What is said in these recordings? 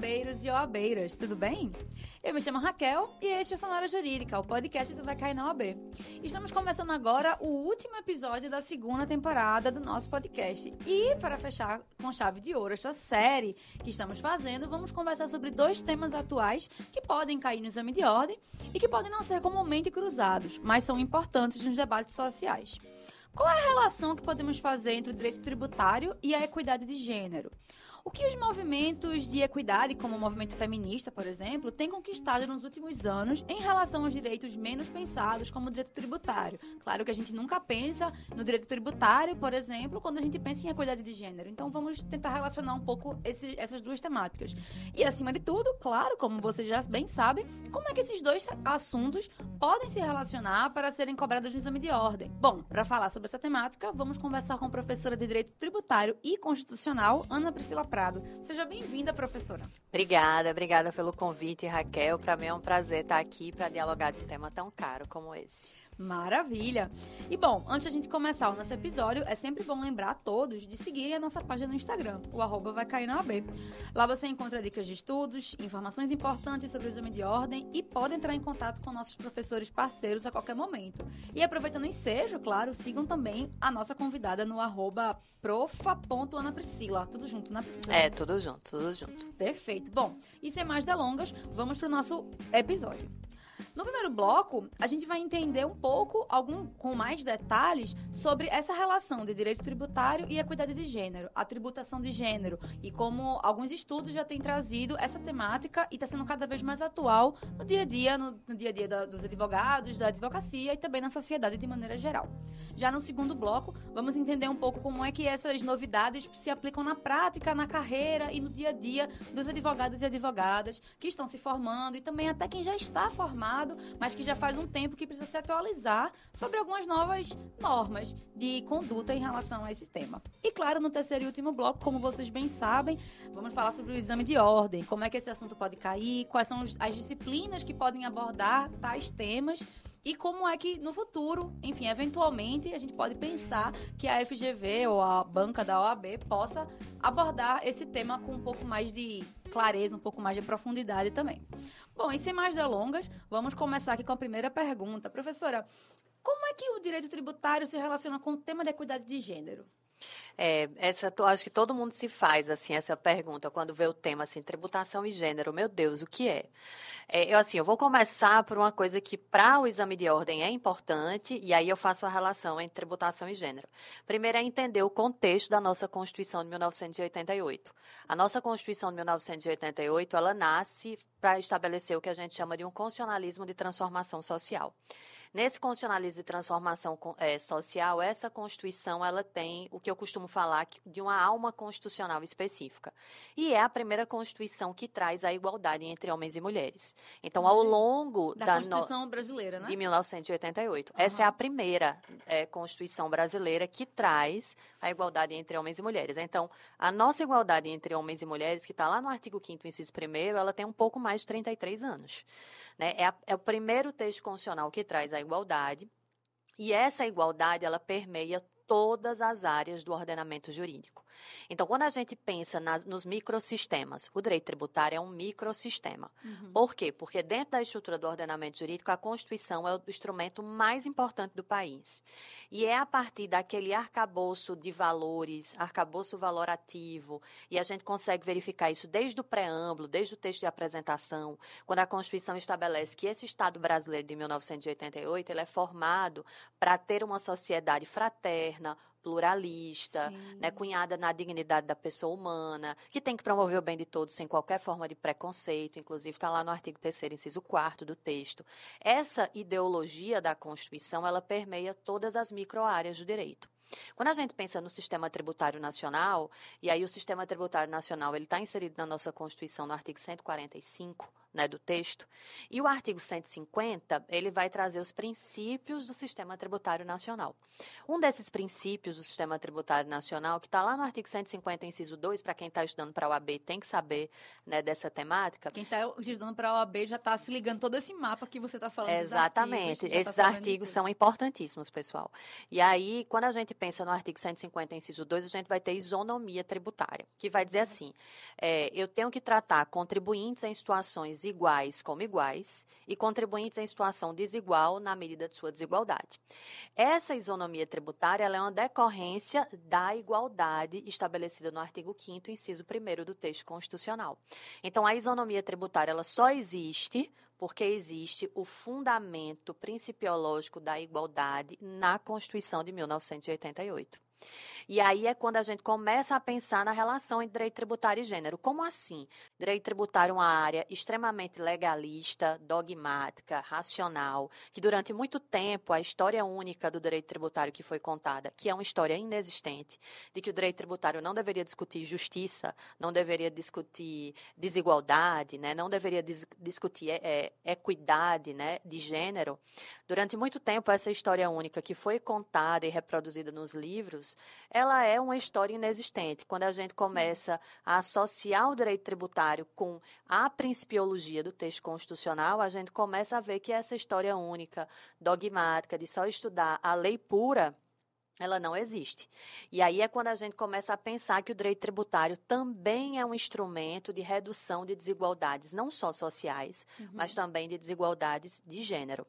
OABeiros e OABeiras, tudo bem? Eu me chamo Raquel e este é o Sonora Jurídica, o podcast do Vai Cair na OAB. Estamos começando agora o último episódio da segunda temporada do nosso podcast. E para fechar com chave de ouro esta série que estamos fazendo, vamos conversar sobre dois temas atuais que podem cair no exame de ordem e que podem não ser comumente cruzados, mas são importantes nos debates sociais. Qual é a relação que podemos fazer entre o direito tributário e a equidade de gênero? O que os movimentos de equidade, como o movimento feminista, por exemplo, têm conquistado nos últimos anos em relação aos direitos menos pensados, como o direito tributário? Claro que a gente nunca pensa no direito tributário, por exemplo, quando a gente pensa em equidade de gênero. Então vamos tentar relacionar um pouco esse, essas duas temáticas. E acima de tudo, claro, como vocês já bem sabem, como é que esses dois assuntos podem se relacionar para serem cobrados no exame de ordem? Bom, para falar sobre essa temática, vamos conversar com a professora de Direito Tributário e Constitucional, Ana Priscila Prado. Seja bem-vinda, professora. Obrigada, obrigada pelo convite, Raquel. Para mim é um prazer estar aqui para dialogar de um tema tão caro como esse. Maravilha! E bom, antes da gente começar o nosso episódio, é sempre bom lembrar a todos de seguirem a nossa página no Instagram, o arroba vai cair na AB. Lá você encontra dicas de estudos, informações importantes sobre o exame de ordem e pode entrar em contato com nossos professores parceiros a qualquer momento. E aproveitando o ensejo, claro, sigam também a nossa convidada no arroba profa.anapriscila. Tudo junto, né, professora? É, tudo junto, tudo junto. Perfeito. Bom, e sem mais delongas, vamos para o nosso episódio. No primeiro bloco, a gente vai entender um pouco, algum, com mais detalhes, sobre essa relação de direito tributário e equidade de gênero, a tributação de gênero, e como alguns estudos já têm trazido essa temática e está sendo cada vez mais atual no dia a dia, no, no dia a dia da, dos advogados, da advocacia e também na sociedade de maneira geral. Já no segundo bloco, vamos entender um pouco como é que essas novidades se aplicam na prática, na carreira e no dia a dia dos advogados e advogadas que estão se formando e também até quem já está formado mas que já faz um tempo que precisa se atualizar sobre algumas novas normas de conduta em relação a esse tema. E claro, no terceiro e último bloco, como vocês bem sabem, vamos falar sobre o exame de ordem, como é que esse assunto pode cair, quais são as disciplinas que podem abordar tais temas e como é que no futuro, enfim, eventualmente a gente pode pensar que a FGV ou a banca da OAB possa abordar esse tema com um pouco mais de clareza, um pouco mais de profundidade também. Bom, e sem mais delongas, vamos começar aqui com a primeira pergunta. Professora, como é que o direito tributário se relaciona com o tema da equidade de gênero? É, essa, acho que todo mundo se faz assim essa pergunta quando vê o tema assim tributação e gênero. Meu Deus, o que é? é eu assim, eu vou começar por uma coisa que para o exame de ordem é importante e aí eu faço a relação entre tributação e gênero. Primeiro é entender o contexto da nossa Constituição de 1988. A nossa Constituição de 1988 ela nasce para estabelecer o que a gente chama de um constitucionalismo de transformação social. Nesse constitucionalismo de transformação é, social, essa Constituição ela tem o que eu costumo falar de uma alma constitucional específica. E é a primeira Constituição que traz a igualdade entre homens e mulheres. Então, ao longo da, da Constituição no... brasileira, né? De 1988. Uhum. Essa é a primeira é, Constituição brasileira que traz a igualdade entre homens e mulheres. Então, a nossa igualdade entre homens e mulheres, que está lá no artigo 5º, inciso 1 ela tem um pouco mais de 33 anos. Né? É, a, é o primeiro texto constitucional que traz a igualdade. E essa igualdade, ela permeia todas as áreas do ordenamento jurídico. Então, quando a gente pensa nas, nos microsistemas, o direito tributário é um microsistema. Uhum. Por quê? Porque dentro da estrutura do ordenamento jurídico, a Constituição é o instrumento mais importante do país. E é a partir daquele arcabouço de valores, arcabouço valorativo, e a gente consegue verificar isso desde o preâmbulo, desde o texto de apresentação, quando a Constituição estabelece que esse Estado brasileiro de 1988 ele é formado para ter uma sociedade fraterna, pluralista, né, cunhada na dignidade da pessoa humana, que tem que promover o bem de todos sem qualquer forma de preconceito, inclusive está lá no artigo 3 inciso 4 do texto. Essa ideologia da Constituição, ela permeia todas as microáreas do direito. Quando a gente pensa no sistema tributário nacional, e aí o sistema tributário nacional ele está inserido na nossa Constituição no artigo 145, né, do texto. E o artigo 150, ele vai trazer os princípios do sistema tributário nacional. Um desses princípios do sistema tributário nacional, que está lá no artigo 150, inciso 2, para quem está estudando para a OAB, tem que saber né, dessa temática. Quem está estudando para a OAB já está se ligando todo esse mapa que você está falando. Exatamente. Artigos, Esses tá artigos são importantíssimos, pessoal. E aí, quando a gente pensa no artigo 150, inciso 2, a gente vai ter isonomia tributária, que vai dizer assim, é, eu tenho que tratar contribuintes em situações iguais como iguais e contribuintes em situação desigual na medida de sua desigualdade. Essa isonomia tributária é uma decorrência da igualdade estabelecida no artigo 5 inciso 1 do texto constitucional. Então, a isonomia tributária ela só existe porque existe o fundamento principiológico da igualdade na Constituição de 1988. E aí é quando a gente começa a pensar na relação entre direito tributário e gênero. Como assim? Direito tributário é uma área extremamente legalista, dogmática, racional, que durante muito tempo a história única do direito tributário que foi contada, que é uma história inexistente, de que o direito tributário não deveria discutir justiça, não deveria discutir desigualdade, né, não deveria dis discutir é, equidade né, de gênero. Durante muito tempo, essa história única que foi contada e reproduzida nos livros, ela é uma história inexistente. Quando a gente começa Sim. a associar o direito tributário com a principiologia do texto constitucional, a gente começa a ver que essa história única, dogmática, de só estudar a lei pura, ela não existe. E aí é quando a gente começa a pensar que o direito tributário também é um instrumento de redução de desigualdades, não só sociais, uhum. mas também de desigualdades de gênero.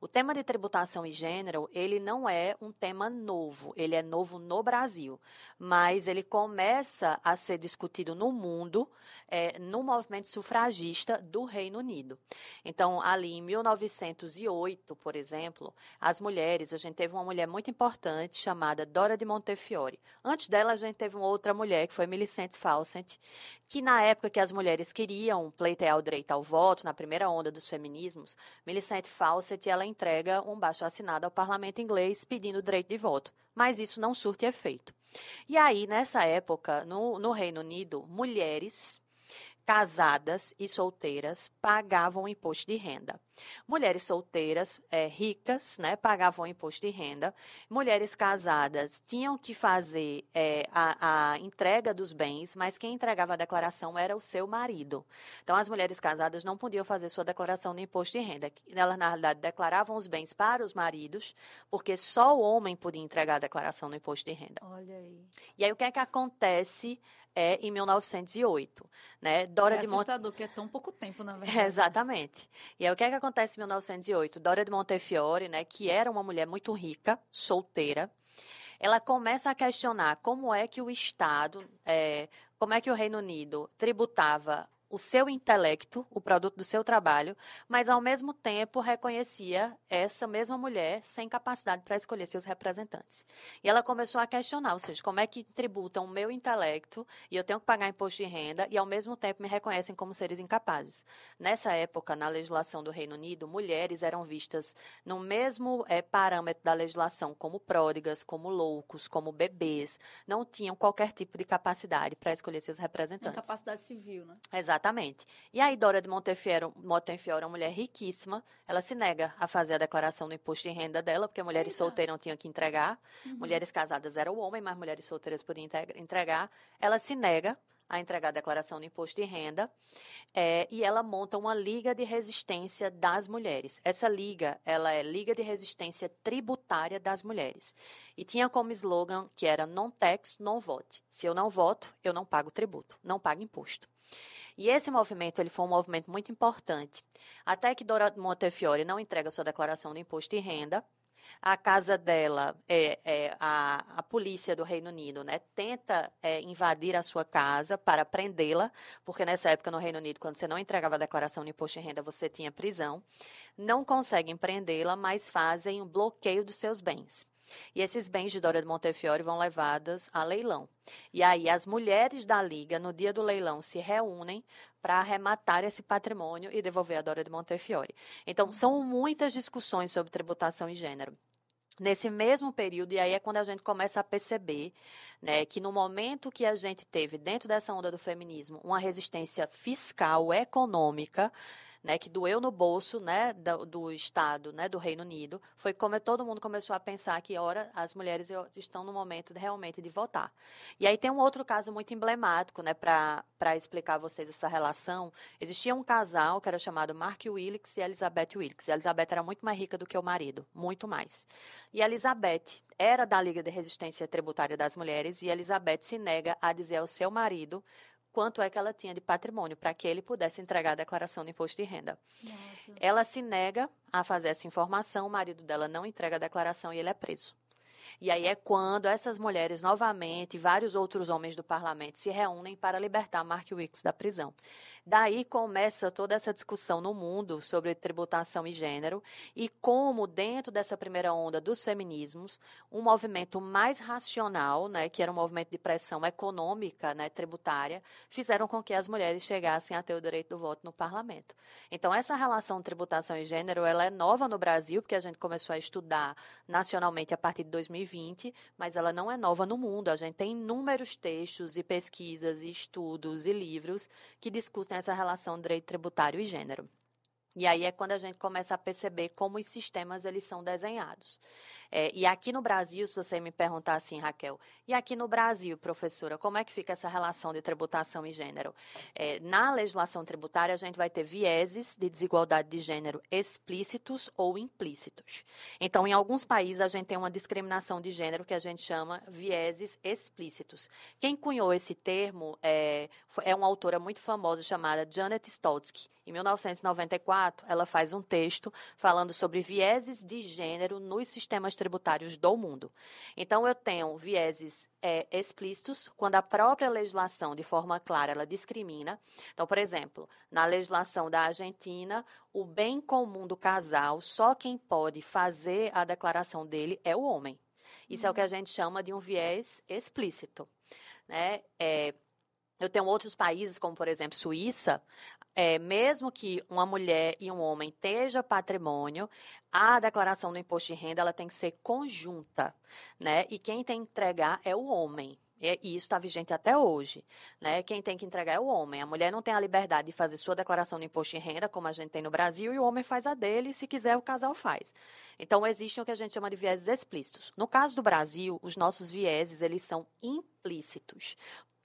O tema de tributação e gênero, ele não é um tema novo, ele é novo no Brasil, mas ele começa a ser discutido no mundo, é, no movimento sufragista do Reino Unido. Então, ali em 1908, por exemplo, as mulheres, a gente teve uma mulher muito importante chamada Dora de Montefiore. Antes dela, a gente teve uma outra mulher, que foi Millicent Fawcett, que na época que as mulheres queriam pleitear o direito ao voto, na primeira onda dos feminismos, Millicent Fawcett, ela entrega um baixo assinado ao parlamento inglês pedindo o direito de voto, mas isso não surte efeito. E aí, nessa época, no, no Reino Unido, mulheres casadas e solteiras pagavam imposto de renda. Mulheres solteiras, é, ricas, né, pagavam imposto de renda. Mulheres casadas tinham que fazer é, a, a, entrega dos bens, mas quem entregava a declaração era o seu marido. Então, as mulheres casadas não podiam fazer sua declaração de imposto de renda. Elas, na realidade, declaravam os bens para os maridos, porque só o homem podia entregar a declaração do imposto de renda. Olha aí. E aí, o que é que acontece é em 1908, né? Dora é de assustador, que é tão pouco tempo, na verdade. Exatamente. E aí o que é que acontece em 1908? Dora de Montefiore, né, que era uma mulher muito rica, solteira, ela começa a questionar como é que o Estado, é, como é que o Reino Unido tributava o seu intelecto, o produto do seu trabalho, mas ao mesmo tempo reconhecia essa mesma mulher sem capacidade para escolher seus representantes. E ela começou a questionar, ou seja, como é que tributam o meu intelecto e eu tenho que pagar imposto de renda e ao mesmo tempo me reconhecem como seres incapazes. Nessa época, na legislação do Reino Unido, mulheres eram vistas no mesmo é, parâmetro da legislação como pródigas, como loucos, como bebês, não tinham qualquer tipo de capacidade para escolher seus representantes. Incapacidade civil, né? Exatamente. Exatamente. E aí, Dora de Montefiore, Montefiore é uma mulher riquíssima, ela se nega a fazer a declaração do imposto de renda dela, porque mulheres Eita. solteiras não tinham que entregar, uhum. mulheres casadas eram o homem, mas mulheres solteiras podiam entregar. Ela se nega a entregar a declaração do imposto de renda é, e ela monta uma liga de resistência das mulheres. Essa liga, ela é Liga de Resistência Tributária das Mulheres. E tinha como slogan que era non tax, non vote. Se eu não voto, eu não pago tributo, não pago imposto. E esse movimento ele foi um movimento muito importante. Até que Dora Montefiore não entrega sua declaração de imposto de renda, a casa dela, é, é a, a, polícia do Reino Unido, né, tenta é, invadir a sua casa para prendê-la, porque nessa época no Reino Unido, quando você não entregava a declaração de imposto de renda, você tinha prisão. Não conseguem prendê-la, mas fazem um bloqueio dos seus bens. E esses bens de Dora de Montefiore vão levados a leilão. E aí as mulheres da liga, no dia do leilão, se reúnem para arrematar esse patrimônio e devolver a Dora de Montefiore. Então, são muitas discussões sobre tributação e gênero nesse mesmo período, e aí é quando a gente começa a perceber né, que no momento que a gente teve, dentro dessa onda do feminismo, uma resistência fiscal, econômica, né, que doeu no bolso, né, do, do Estado, né, do Reino Unido, foi como todo mundo começou a pensar que, ora, as mulheres estão no momento de, realmente de votar. E aí tem um outro caso muito emblemático, né, para explicar a vocês essa relação. Existia um casal que era chamado Mark Wilkes e Elizabeth Wilkes. E a Elizabeth era muito mais rica do que o marido, muito mais. E a Elizabeth era da Liga de Resistência Tributária das Mulheres e Elizabeth se nega a dizer ao seu marido quanto é que ela tinha de patrimônio para que ele pudesse entregar a declaração de imposto de renda. Nossa. Ela se nega a fazer essa informação, o marido dela não entrega a declaração e ele é preso. E aí é quando essas mulheres, novamente, e vários outros homens do parlamento se reúnem para libertar Mark Wicks da prisão. Daí começa toda essa discussão no mundo sobre tributação e gênero e como, dentro dessa primeira onda dos feminismos, um movimento mais racional, né, que era um movimento de pressão econômica, né, tributária, fizeram com que as mulheres chegassem a ter o direito do voto no parlamento. Então, essa relação tributação e gênero ela é nova no Brasil, porque a gente começou a estudar nacionalmente a partir de 2020, mas ela não é nova no mundo. A gente tem inúmeros textos e pesquisas e estudos e livros que discutem essa relação direito tributário e gênero. E aí é quando a gente começa a perceber como os sistemas eles são desenhados. É, e aqui no Brasil, se você me perguntar assim, Raquel, e aqui no Brasil, professora, como é que fica essa relação de tributação e gênero? É, na legislação tributária, a gente vai ter vieses de desigualdade de gênero explícitos ou implícitos. Então, em alguns países, a gente tem uma discriminação de gênero que a gente chama vieses explícitos. Quem cunhou esse termo é, é uma autora muito famosa chamada Janet Stoltzky. Em 1994, ela faz um texto falando sobre vieses de gênero nos sistemas tributários do mundo. Então, eu tenho vieses é, explícitos, quando a própria legislação, de forma clara, ela discrimina. Então, por exemplo, na legislação da Argentina, o bem comum do casal, só quem pode fazer a declaração dele é o homem. Isso uhum. é o que a uhum. gente chama de um viés explícito. Né? É, eu tenho outros países, como por exemplo Suíça, é, mesmo que uma mulher e um homem tenham patrimônio, a declaração do imposto de renda ela tem que ser conjunta, né? E quem tem que entregar é o homem. E isso está vigente até hoje. Né? Quem tem que entregar é o homem. A mulher não tem a liberdade de fazer sua declaração de imposto de renda, como a gente tem no Brasil, e o homem faz a dele, e se quiser, o casal faz. Então, existem o que a gente chama de vieses explícitos. No caso do Brasil, os nossos vieses, eles são implícitos.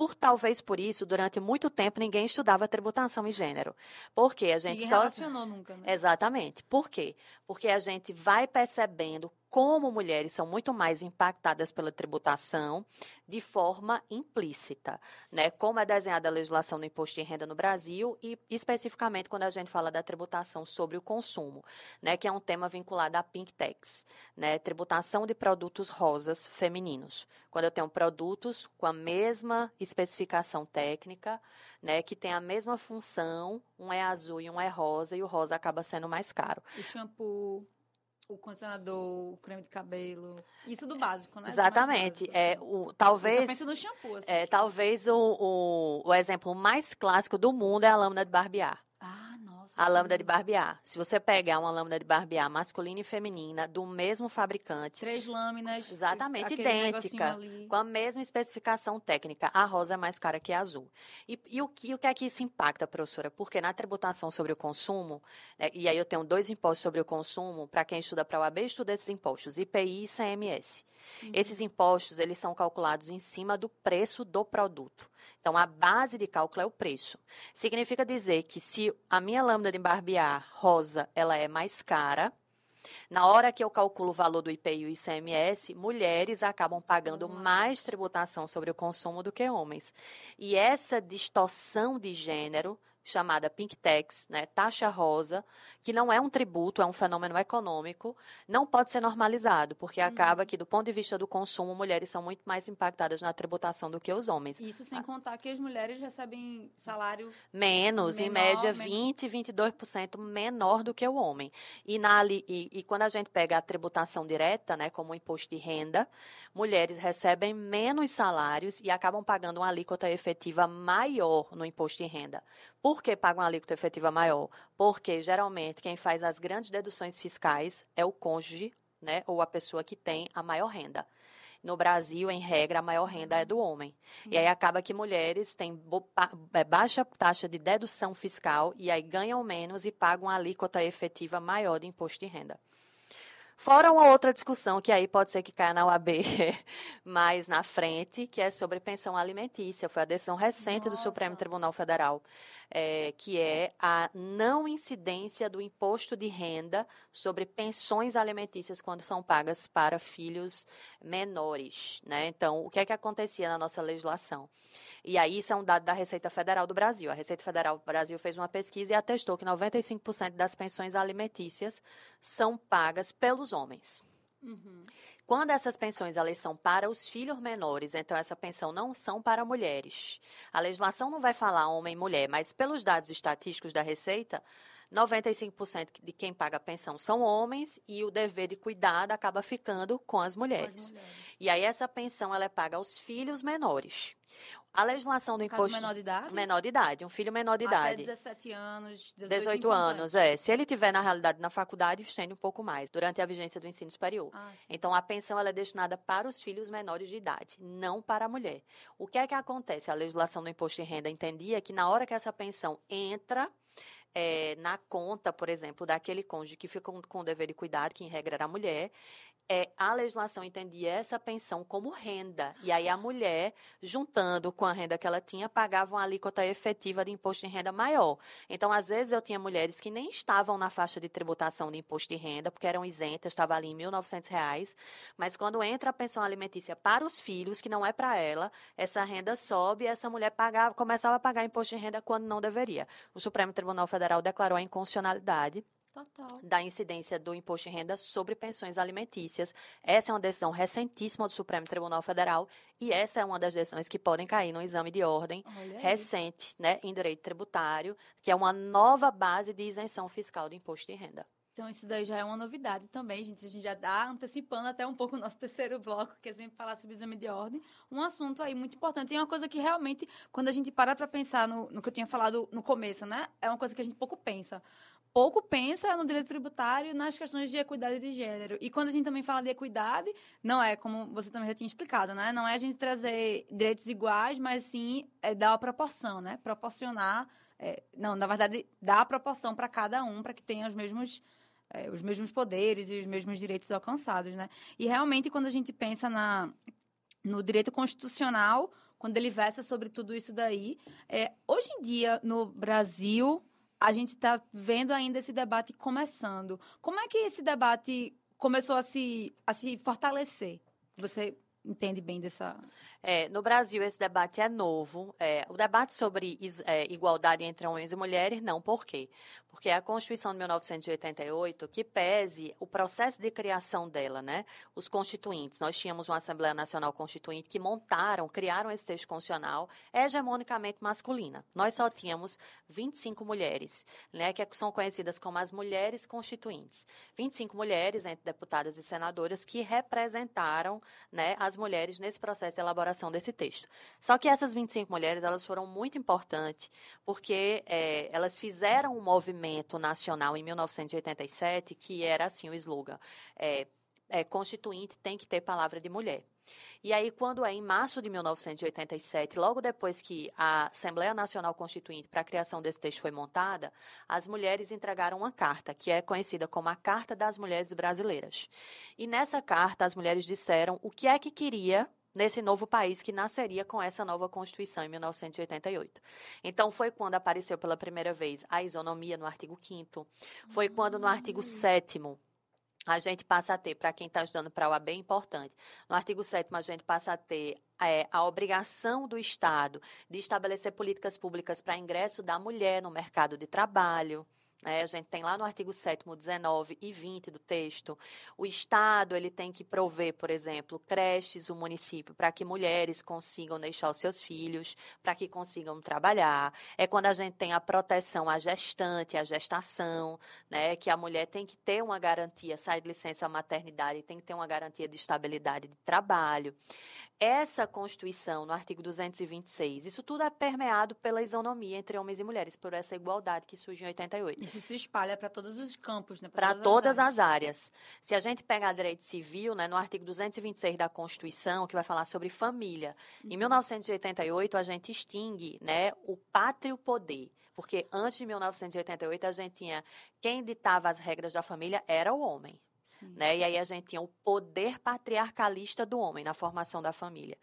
Por talvez por isso, durante muito tempo ninguém estudava tributação e gênero. Porque a gente ninguém só relacionou nunca, né? Exatamente. Por quê? Porque a gente vai percebendo como mulheres são muito mais impactadas pela tributação de forma implícita, né? Como é desenhada a legislação do imposto de renda no Brasil e especificamente quando a gente fala da tributação sobre o consumo, né? Que é um tema vinculado à Pink Tax, né? Tributação de produtos rosas femininos. Quando eu tenho produtos com a mesma especificação técnica, né? Que tem a mesma função, um é azul e um é rosa e o rosa acaba sendo mais caro. O shampoo o condicionador, o creme de cabelo. Isso do básico, né? Exatamente. É, o, talvez. Penso no shampoo. Assim, é, talvez o, o, o exemplo mais clássico do mundo é a lâmina de barbear. A lâmina de barbear. Se você pegar uma lâmina de barbear masculina e feminina do mesmo fabricante. Três lâminas. Exatamente idêntica. Com a mesma especificação técnica. A rosa é mais cara que a azul. E, e, o, e o que é que isso impacta, professora? Porque na tributação sobre o consumo, né, e aí eu tenho dois impostos sobre o consumo, para quem estuda para o AB, estuda esses impostos, IPI e CMS. Uhum. Esses impostos, eles são calculados em cima do preço do produto. Então, a base de cálculo é o preço. Significa dizer que se a minha lâmina de barbear rosa, ela é mais cara, na hora que eu calculo o valor do IPI e o ICMS, mulheres acabam pagando mais tributação sobre o consumo do que homens. E essa distorção de gênero chamada Pink Tax, né, taxa rosa, que não é um tributo, é um fenômeno econômico, não pode ser normalizado, porque uhum. acaba que, do ponto de vista do consumo, mulheres são muito mais impactadas na tributação do que os homens. Isso sem ah. contar que as mulheres recebem salário menos, menor, em média menor. 20, 22% menor do que o homem. E, na, e, e quando a gente pega a tributação direta, né, como o imposto de renda, mulheres recebem menos salários e acabam pagando uma alíquota efetiva maior no imposto de renda. Por que pagam uma alíquota efetiva maior? Porque, geralmente, quem faz as grandes deduções fiscais é o cônjuge, né, ou a pessoa que tem a maior renda. no Brasil, em regra, a maior renda é do homem. E aí acaba que mulheres têm é, baixa taxa de dedução fiscal e aí ganham menos e pagam a alíquota efetiva maior de imposto de renda. Fora uma outra discussão que aí pode ser que caia na UAB mais na frente, que é sobre pensão alimentícia. Foi a decisão recente Nossa. do Supremo Tribunal Federal, é, que é a não incidência do imposto de renda sobre pensões alimentícias quando são pagas para filhos menores. Né? Então, o que é que acontecia na nossa legislação? E aí, isso é um dado da Receita Federal do Brasil. A Receita Federal do Brasil fez uma pesquisa e atestou que 95% das pensões alimentícias são pagas pelos homens. Uhum. Quando essas pensões elas são para os filhos menores, então essa pensão não são para mulheres. A legislação não vai falar homem e mulher, mas pelos dados estatísticos da Receita, 95% de quem paga a pensão são homens e o dever de cuidado acaba ficando com as mulheres. As mulheres. E aí essa pensão ela é paga aos filhos menores. A legislação do imposto. menor de idade? Menor de idade, um filho menor de idade. Até 17 anos, 18, 18 anos, é. Se ele tiver, na realidade, na faculdade, estende um pouco mais, durante a vigência do ensino superior. Ah, então, a pensão ela é destinada para os filhos menores de idade, não para a mulher. O que é que acontece? A legislação do imposto de renda entendia que na hora que essa pensão entra é, na conta, por exemplo, daquele cônjuge que fica com, com o dever de cuidado, que em regra era a mulher, é, a legislação entendia essa pensão como renda. E aí a mulher, juntando com a renda que ela tinha, pagava uma alíquota efetiva de imposto de renda maior. Então, às vezes, eu tinha mulheres que nem estavam na faixa de tributação de imposto de renda, porque eram isentas, estava ali em R$ 1.900, mas quando entra a pensão alimentícia para os filhos, que não é para ela, essa renda sobe e essa mulher pagava, começava a pagar imposto de renda quando não deveria. O Supremo Tribunal Federal declarou a inconstitucionalidade Total. da incidência do imposto de renda sobre pensões alimentícias. Essa é uma decisão recentíssima do Supremo Tribunal Federal e essa é uma das decisões que podem cair no exame de ordem recente, né, em direito tributário, que é uma nova base de isenção fiscal do imposto de renda. Então, isso daí já é uma novidade também, gente. A gente já está antecipando até um pouco o nosso terceiro bloco, que é sempre falar sobre o exame de ordem. Um assunto aí muito importante. E é uma coisa que realmente, quando a gente para para pensar no, no que eu tinha falado no começo, né? É uma coisa que a gente pouco pensa pouco pensa no direito tributário nas questões de equidade de gênero. E quando a gente também fala de equidade, não é, como você também já tinha explicado, né? Não é a gente trazer direitos iguais, mas sim é dar a proporção, né? Proporcionar. É, não, na verdade, dar a proporção para cada um, para que tenha os mesmos. É, os mesmos poderes e os mesmos direitos alcançados, né? E realmente, quando a gente pensa na, no direito constitucional, quando ele versa sobre tudo isso daí, é, hoje em dia, no Brasil, a gente está vendo ainda esse debate começando. Como é que esse debate começou a se, a se fortalecer? Você entende bem dessa. É, no Brasil, esse debate é novo. É, o debate sobre é, igualdade entre homens e mulheres, não. Por quê? Porque é a Constituição de 1988 que pese o processo de criação dela, né? Os constituintes. Nós tínhamos uma Assembleia Nacional Constituinte que montaram, criaram esse texto constitucional hegemonicamente masculina. Nós só tínhamos 25 mulheres, né? Que são conhecidas como as mulheres constituintes. 25 mulheres, entre deputadas e senadoras, que representaram né, as mulheres nesse processo de elaboração desse texto. Só que essas 25 mulheres, elas foram muito importantes, porque é, elas fizeram um movimento nacional em 1987, que era assim o slogan, é, é, constituinte tem que ter palavra de mulher. E aí, quando é em março de 1987, logo depois que a Assembleia Nacional Constituinte para a criação desse texto foi montada, as mulheres entregaram uma carta, que é conhecida como a Carta das Mulheres Brasileiras. E nessa carta, as mulheres disseram o que é que queria nesse novo país que nasceria com essa nova Constituição em 1988. Então, foi quando apareceu pela primeira vez a isonomia no artigo 5 foi quando no artigo 7 a gente passa a ter, para quem está estudando para a OAB, é importante. No artigo 7 a gente passa a ter é, a obrigação do Estado de estabelecer políticas públicas para ingresso da mulher no mercado de trabalho. Né? A gente tem lá no artigo 7 19 e 20 do texto, o Estado ele tem que prover, por exemplo, creches, o município, para que mulheres consigam deixar os seus filhos, para que consigam trabalhar. É quando a gente tem a proteção à gestante, à gestação, né? que a mulher tem que ter uma garantia, sai de licença maternidade, tem que ter uma garantia de estabilidade de trabalho. Essa Constituição, no artigo 226, isso tudo é permeado pela isonomia entre homens e mulheres, por essa igualdade que surgiu em 88. Isso se espalha para todos os campos, né? Para todas, as áreas. Se a gente pegar direito civil, né, no artigo 226 da Constituição, que vai falar sobre família, uhum. em 1988 a gente extingue né, o pátrio poder. Porque antes de 1988 a gente tinha quem ditava as regras da família era o homem. Né? E aí a gente tinha o poder patriarcalista do homem na formação da família.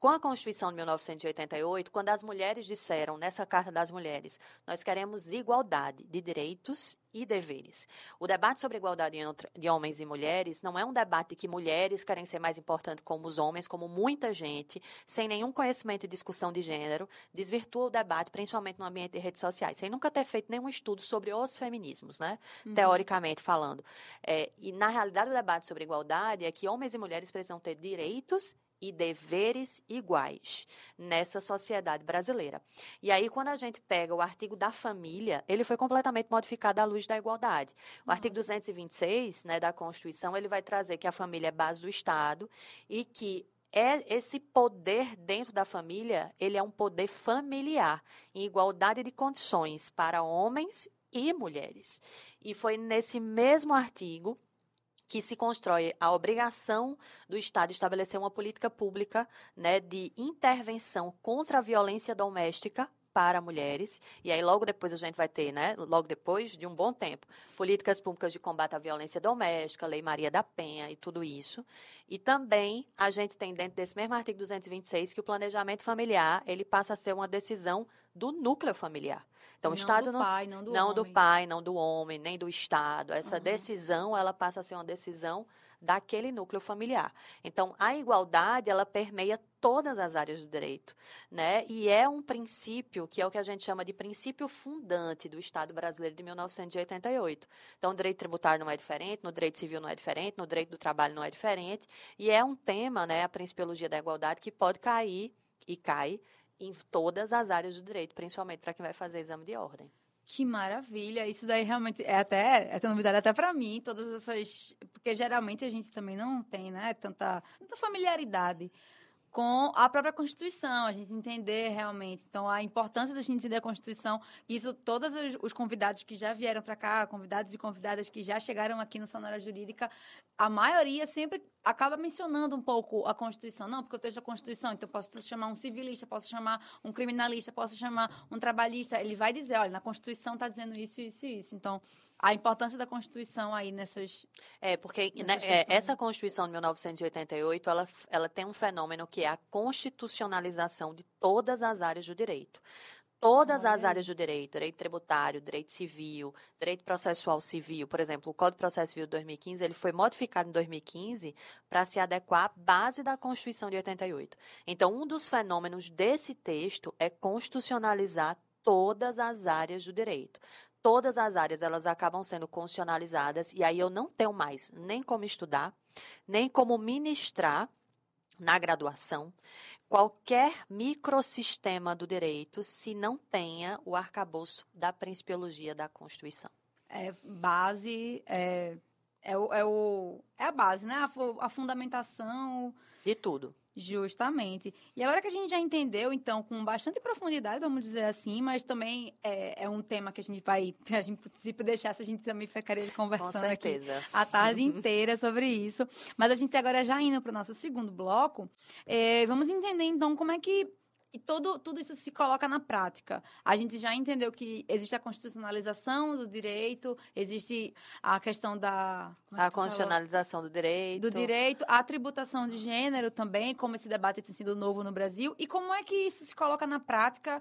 Com a Constituição de 1988, quando as mulheres disseram nessa Carta das Mulheres, nós queremos igualdade de direitos e deveres. O debate sobre igualdade de homens e mulheres não é um debate que mulheres querem ser mais importantes como os homens, como muita gente, sem nenhum conhecimento e discussão de gênero, desvirtua o debate, principalmente no ambiente de redes sociais, sem nunca ter feito nenhum estudo sobre os feminismos, né? Uhum. Teoricamente falando. É, e, na realidade, o debate sobre igualdade é que homens e mulheres precisam ter direitos e deveres iguais nessa sociedade brasileira. E aí, quando a gente pega o artigo da família, ele foi completamente modificado à luz da igualdade. O artigo 226 né, da Constituição, ele vai trazer que a família é base do Estado e que é esse poder dentro da família, ele é um poder familiar, em igualdade de condições para homens e mulheres. E foi nesse mesmo artigo que se constrói a obrigação do Estado estabelecer uma política pública né, de intervenção contra a violência doméstica para mulheres. E aí, logo depois, a gente vai ter, né, logo depois de um bom tempo, políticas públicas de combate à violência doméstica, Lei Maria da Penha e tudo isso. E também a gente tem dentro desse mesmo artigo 226 que o planejamento familiar ele passa a ser uma decisão do núcleo familiar. Então, não o Estado do não, pai, não do não homem. do pai, não do homem, nem do Estado. Essa uhum. decisão, ela passa a ser uma decisão daquele núcleo familiar. Então, a igualdade, ela permeia todas as áreas do direito, né? E é um princípio que é o que a gente chama de princípio fundante do Estado brasileiro de 1988. Então, o direito tributário não é diferente, no direito civil não é diferente, no direito do trabalho não é diferente, e é um tema, né, a principiologia da igualdade que pode cair e cai em todas as áreas do direito, principalmente para quem vai fazer exame de ordem. Que maravilha! Isso daí realmente é até é novidade até para mim, todas essas, porque geralmente a gente também não tem, né, tanta, tanta familiaridade com a própria Constituição, a gente entender realmente. Então, a importância da gente entender a Constituição, isso todos os convidados que já vieram para cá, convidados e convidadas que já chegaram aqui no Sonora Jurídica, a maioria sempre acaba mencionando um pouco a Constituição. Não, porque eu tenho a Constituição, então posso chamar um civilista, posso chamar um criminalista, posso chamar um trabalhista. Ele vai dizer, olha, na Constituição está dizendo isso, isso e isso. Então, a importância da Constituição aí nessas. É, porque né, é, essa Constituição de 1988 ela, ela tem um fenômeno que é a constitucionalização de todas as áreas do direito. Todas as áreas do direito, direito tributário, direito civil, direito processual civil, por exemplo, o Código de Processo Civil de 2015, ele foi modificado em 2015 para se adequar à base da Constituição de 88. Então, um dos fenômenos desse texto é constitucionalizar todas as áreas do direito todas as áreas elas acabam sendo constitucionalizadas e aí eu não tenho mais nem como estudar, nem como ministrar na graduação qualquer microsistema do direito se não tenha o arcabouço da principiologia da Constituição. É base, é, é, o, é, o, é a base, né? A, a fundamentação. De tudo. Justamente. E agora que a gente já entendeu, então, com bastante profundidade, vamos dizer assim, mas também é, é um tema que a gente vai, a gente, se deixasse, a gente também ficaria conversando aqui a tarde inteira sobre isso. Mas a gente agora já indo para o nosso segundo bloco, é, vamos entender, então, como é que e todo, tudo isso se coloca na prática. A gente já entendeu que existe a constitucionalização do direito, existe a questão da... É a constitucionalização do direito. Do direito, a tributação de gênero também, como esse debate tem sido novo no Brasil, e como é que isso se coloca na prática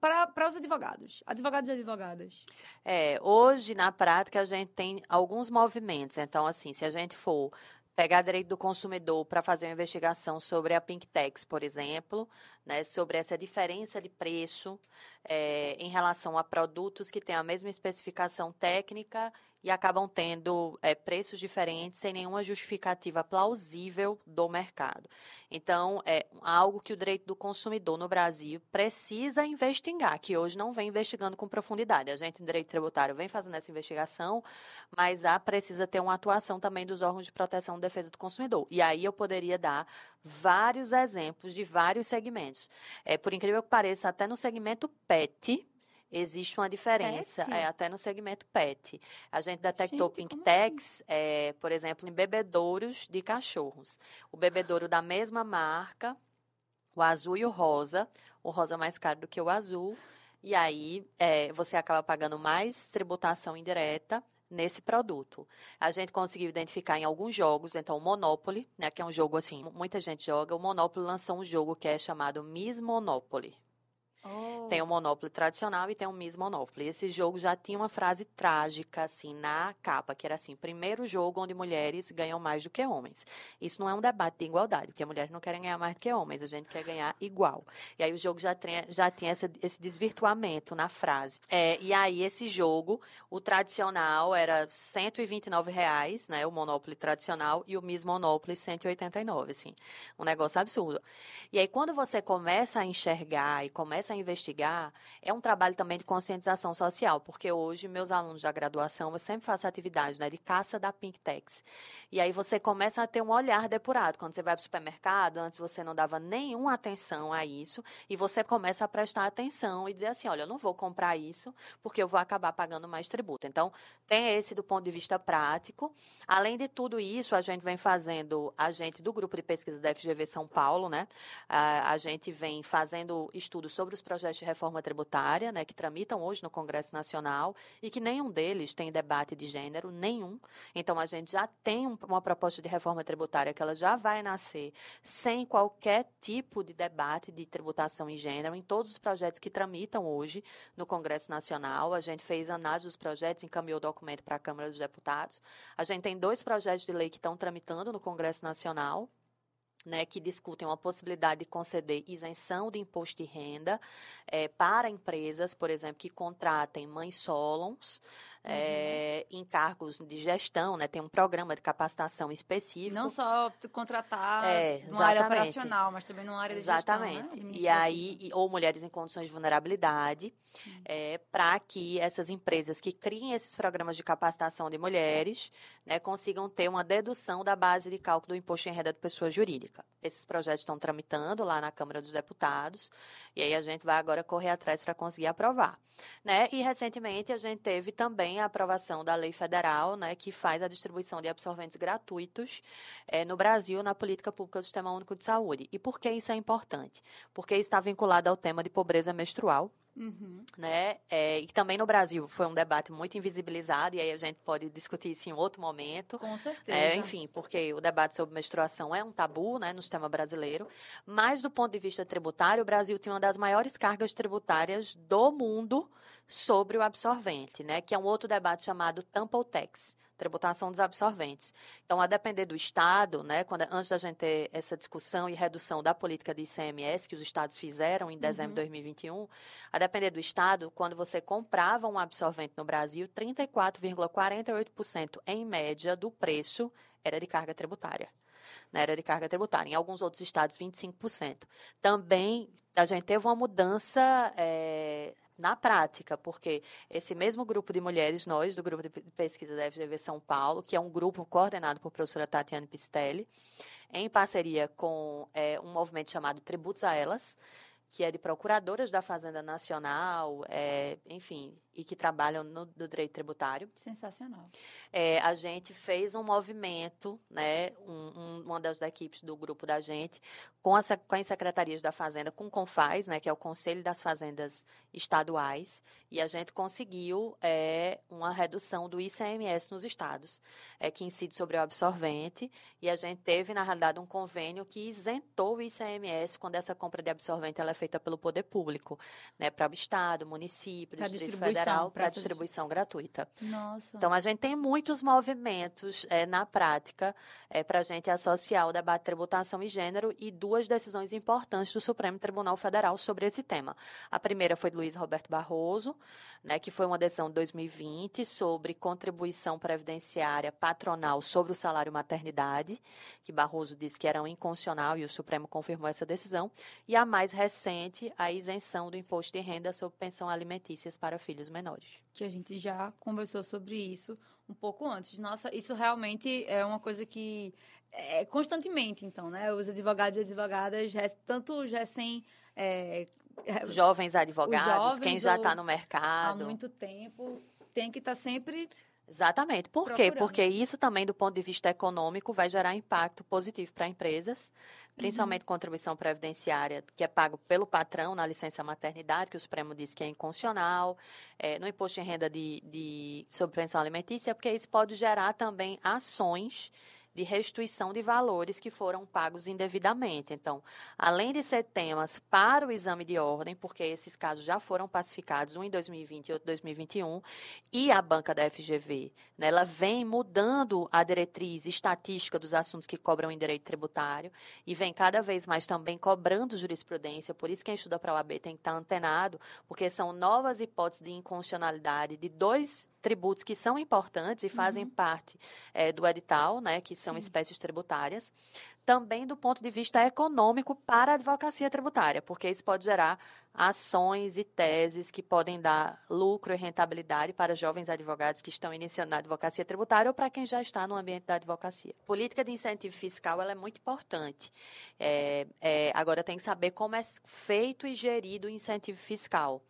para os advogados, advogados e advogadas? É, hoje, na prática, a gente tem alguns movimentos. Então, assim, se a gente for pegar direito do consumidor para fazer uma investigação sobre a Pink Tax, por exemplo, né, sobre essa diferença de preço é, em relação a produtos que têm a mesma especificação técnica e acabam tendo é, preços diferentes sem nenhuma justificativa plausível do mercado. Então, é algo que o direito do consumidor no Brasil precisa investigar, que hoje não vem investigando com profundidade. A gente, em direito tributário, vem fazendo essa investigação, mas há precisa ter uma atuação também dos órgãos de proteção e defesa do consumidor. E aí eu poderia dar vários exemplos de vários segmentos. É, por incrível que pareça, até no segmento PET, existe uma diferença, é, até no segmento PET. A gente detectou gente, Pink assim? é, por exemplo, em bebedouros de cachorros. O bebedouro da mesma marca, o azul e o rosa, o rosa mais caro do que o azul, e aí é, você acaba pagando mais tributação indireta nesse produto. A gente conseguiu identificar em alguns jogos, então o Monopoly, né, que é um jogo assim, muita gente joga, o Monopoly lançou um jogo que é chamado Miss Monopoly. Oh. Tem o Monopoly tradicional e tem o Miss Monopoly. Esse jogo já tinha uma frase trágica, assim, na capa, que era assim, primeiro jogo onde mulheres ganham mais do que homens. Isso não é um debate de igualdade, porque mulheres não querem ganhar mais do que homens, a gente quer ganhar igual. E aí o jogo já tinha, já tinha esse, esse desvirtuamento na frase. É, e aí esse jogo, o tradicional era 129 reais, né, o Monopoly tradicional, e o Miss Monopoly 189, assim. Um negócio absurdo. E aí quando você começa a enxergar e começa a investigar, é um trabalho também de conscientização social, porque hoje meus alunos da graduação, eu sempre faço atividade né, de caça da Pink Tex. E aí você começa a ter um olhar depurado. Quando você vai para o supermercado, antes você não dava nenhuma atenção a isso, e você começa a prestar atenção e dizer assim, olha, eu não vou comprar isso, porque eu vou acabar pagando mais tributo. Então, tem esse do ponto de vista prático. Além de tudo isso, a gente vem fazendo, a gente do grupo de pesquisa da FGV São Paulo, né? A, a gente vem fazendo estudos sobre os projetos de reforma tributária, né, que tramitam hoje no Congresso Nacional e que nenhum deles tem debate de gênero, nenhum. Então, a gente já tem uma proposta de reforma tributária que ela já vai nascer sem qualquer tipo de debate de tributação em gênero em todos os projetos que tramitam hoje no Congresso Nacional. A gente fez análise dos projetos, encaminhou o documento para a Câmara dos Deputados. A gente tem dois projetos de lei que estão tramitando no Congresso Nacional, né, que discutem uma possibilidade de conceder isenção de imposto de renda é, para empresas, por exemplo, que contratem mães solons é, em cargos de gestão, né? Tem um programa de capacitação específico. Não só contratar é, numa área operacional, mas também numa área de exatamente. gestão, né? E aí, ou mulheres em condições de vulnerabilidade, é, para que essas empresas que criem esses programas de capacitação de mulheres né, consigam ter uma dedução da base de cálculo do imposto em renda de pessoa jurídica. Esses projetos estão tramitando lá na Câmara dos Deputados, e aí a gente vai agora correr atrás para conseguir aprovar. Né? E recentemente a gente teve também também a aprovação da lei federal, né, que faz a distribuição de absorventes gratuitos é, no Brasil na política pública do Sistema Único de Saúde. E por que isso é importante? Porque está vinculado ao tema de pobreza menstrual, Uhum. Né? É, e também no Brasil foi um debate muito invisibilizado, e aí a gente pode discutir isso em outro momento. Com certeza. É, enfim, porque o debate sobre menstruação é um tabu né, no sistema brasileiro, mas do ponto de vista tributário, o Brasil tem uma das maiores cargas tributárias do mundo sobre o absorvente, né, que é um outro debate chamado Tampa Tax tributação dos absorventes. Então, a depender do Estado, né, quando, antes da gente ter essa discussão e redução da política de ICMS que os estados fizeram em dezembro uhum. de 2021, a depender do Estado, quando você comprava um absorvente no Brasil, 34,48% em média do preço era de carga tributária. Né, era de carga tributária. Em alguns outros estados, 25%. Também a gente teve uma mudança é, na prática, porque esse mesmo grupo de mulheres, nós, do grupo de pesquisa da FGV São Paulo, que é um grupo coordenado por professora Tatiana Pistelli, em parceria com é, um movimento chamado Tributos a Elas, que é de procuradoras da Fazenda Nacional, é, enfim, e que trabalham no, no direito tributário. Sensacional. É, a gente fez um movimento, né, um, um, uma das equipes do grupo da gente, com, as, com as secretarias da Fazenda, com o CONFAS, né, que é o Conselho das Fazendas Estaduais, e a gente conseguiu é, uma redução do ICMS nos estados, é, que incide sobre o absorvente, e a gente teve, na realidade, um convênio que isentou o ICMS quando essa compra de absorvente ela é feita pelo poder público, né, para o Estado, município, pra Distrito Federal, para distribuição gratuita. Nossa. Então, a gente tem muitos movimentos é, na prática é, para a gente associar o debate tributação e gênero e duas decisões importantes do Supremo Tribunal Federal sobre esse tema. A primeira foi de Luiz Roberto Barroso, né, que foi uma decisão de 2020 sobre contribuição previdenciária patronal sobre o salário maternidade, que Barroso disse que era inconstitucional e o Supremo confirmou essa decisão. E a mais recente, a isenção do imposto de renda sobre pensão alimentícias para filhos menores. Que a gente já conversou sobre isso um pouco antes. Nossa, isso realmente é uma coisa que é constantemente, então, né? Os advogados e advogadas, tanto já sem é, jovens advogados, jovens quem já está no mercado. Há muito tempo, tem que estar tá sempre. Exatamente. Por procurando. quê? Porque isso também, do ponto de vista econômico, vai gerar impacto positivo para empresas, principalmente uhum. contribuição previdenciária, que é pago pelo patrão na licença maternidade, que o Supremo disse que é inconstitucional, é, no imposto de renda de, de sobre pensão alimentícia, porque isso pode gerar também ações de restituição de valores que foram pagos indevidamente. Então, além de ser temas para o exame de ordem, porque esses casos já foram pacificados, um em 2020 e outro em 2021, e a banca da FGV, né, ela vem mudando a diretriz estatística dos assuntos que cobram em direito tributário e vem cada vez mais também cobrando jurisprudência, por isso quem estuda para a OAB tem que estar antenado, porque são novas hipóteses de inconstitucionalidade de dois tributos que são importantes e fazem uhum. parte é, do edital, né, que são Sim. espécies tributárias também do ponto de vista econômico para a advocacia tributária, porque isso pode gerar ações e teses que podem dar lucro e rentabilidade para jovens advogados que estão iniciando na advocacia tributária ou para quem já está no ambiente da advocacia. Política de incentivo fiscal ela é muito importante. É, é, agora tem que saber como é feito e gerido o incentivo fiscal.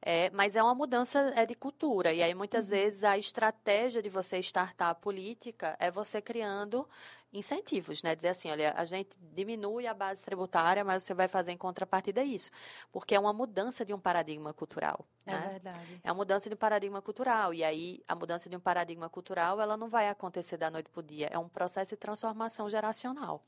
É, mas é uma mudança é de cultura. E aí, muitas uhum. vezes, a estratégia de você startar a política é você criando incentivos, né? Dizer assim, olha, a gente diminui a base tributária, mas você vai fazer em contrapartida isso, porque é uma mudança de um paradigma cultural. É né? verdade. É uma mudança de um paradigma cultural e aí a mudança de um paradigma cultural, ela não vai acontecer da noite para o dia, é um processo de transformação geracional.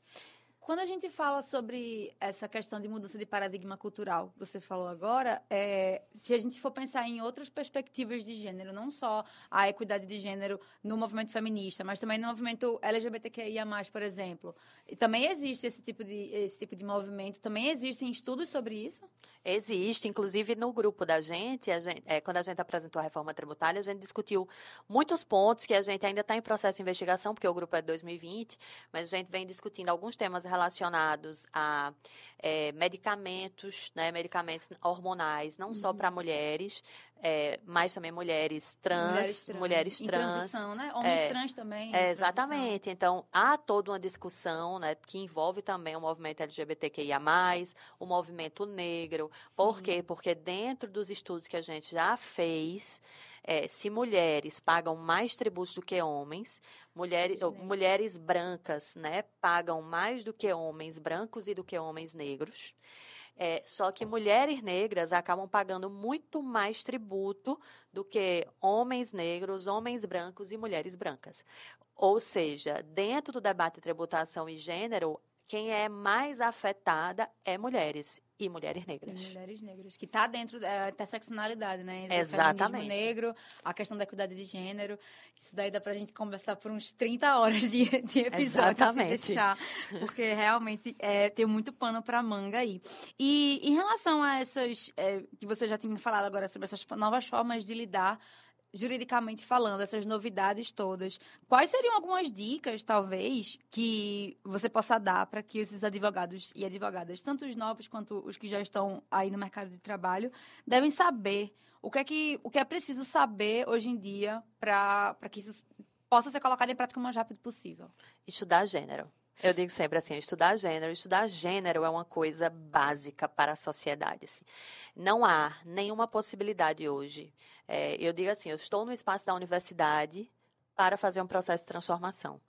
Quando a gente fala sobre essa questão de mudança de paradigma cultural, você falou agora, é, se a gente for pensar em outras perspectivas de gênero, não só a equidade de gênero no movimento feminista, mas também no movimento LGBTQIA+, por exemplo, e também existe esse tipo de esse tipo de movimento, também existem estudos sobre isso? Existe, inclusive no grupo da gente, gente é, quando a gente apresentou a reforma tributária, a gente discutiu muitos pontos que a gente ainda está em processo de investigação, porque o grupo é de 2020, mas a gente vem discutindo alguns temas relacionados relacionados a é, medicamentos, né, medicamentos hormonais, não uhum. só para mulheres, é, mas também mulheres trans, mulheres trans, mulheres trans transição, né? Homens é, trans também. É, exatamente. Então há toda uma discussão, né, que envolve também o movimento LGBTQIA+, o movimento negro. Sim. Por quê? Porque dentro dos estudos que a gente já fez, é, se mulheres pagam mais tributos do que homens, mulheres, mulheres brancas, né, pagam mais do que homens brancos e do que homens negros. É, só que mulheres negras acabam pagando muito mais tributo do que homens negros, homens brancos e mulheres brancas. Ou seja, dentro do debate de tributação e gênero, quem é mais afetada é mulheres e mulheres negras. E mulheres negras, que está dentro da interseccionalidade, né? Entre Exatamente. Negro, a questão da equidade de gênero. Isso daí dá para a gente conversar por uns 30 horas de, de episódio, Exatamente. se deixar. Porque realmente é, tem muito pano para manga aí. E em relação a essas, é, que você já tinha falado agora sobre essas novas formas de lidar juridicamente falando, essas novidades todas, quais seriam algumas dicas, talvez, que você possa dar para que esses advogados e advogadas, tanto os novos quanto os que já estão aí no mercado de trabalho, devem saber o que é, que, o que é preciso saber hoje em dia para que isso possa ser colocado em prática o mais rápido possível? Estudar gênero. Eu digo sempre assim, estudar gênero, estudar gênero é uma coisa básica para a sociedade. Assim. Não há nenhuma possibilidade hoje. É, eu digo assim, eu estou no espaço da universidade para fazer um processo de transformação.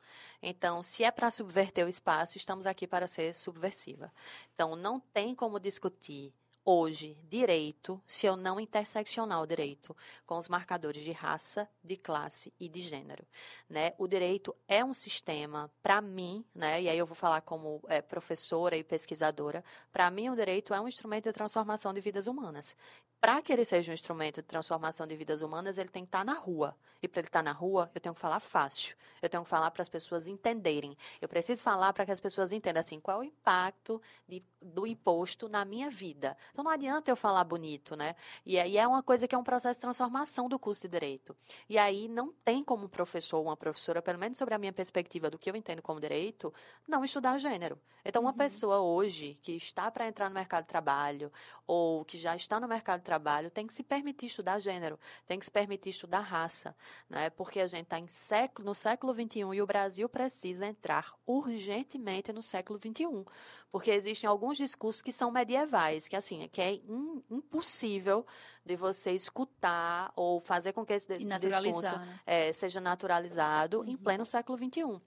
Então, se é para subverter o espaço, estamos aqui para ser subversiva. Então, não tem como discutir hoje direito se eu não interseccionar o direito com os marcadores de raça, de classe e de gênero. Né? O direito é um sistema, para mim, né? e aí eu vou falar como é, professora e pesquisadora, para mim o direito é um instrumento de transformação de vidas humanas para que ele seja um instrumento de transformação de vidas humanas, ele tem que estar tá na rua. E para ele estar tá na rua, eu tenho que falar fácil. Eu tenho que falar para as pessoas entenderem. Eu preciso falar para que as pessoas entendam assim, qual é o impacto de, do imposto na minha vida. Então não adianta eu falar bonito, né? E aí é uma coisa que é um processo de transformação do curso de direito. E aí não tem como professor ou uma professora, pelo menos sobre a minha perspectiva do que eu entendo como direito, não estudar gênero. Então uma uhum. pessoa hoje que está para entrar no mercado de trabalho ou que já está no mercado de trabalho tem que se permitir estudar gênero, tem que se permitir estudar raça, né? porque a gente está século, no século XXI e o Brasil precisa entrar urgentemente no século XXI, porque existem alguns discursos que são medievais, que assim, que é in, impossível de você escutar ou fazer com que esse discurso né? é, seja naturalizado uhum. em pleno século XXI.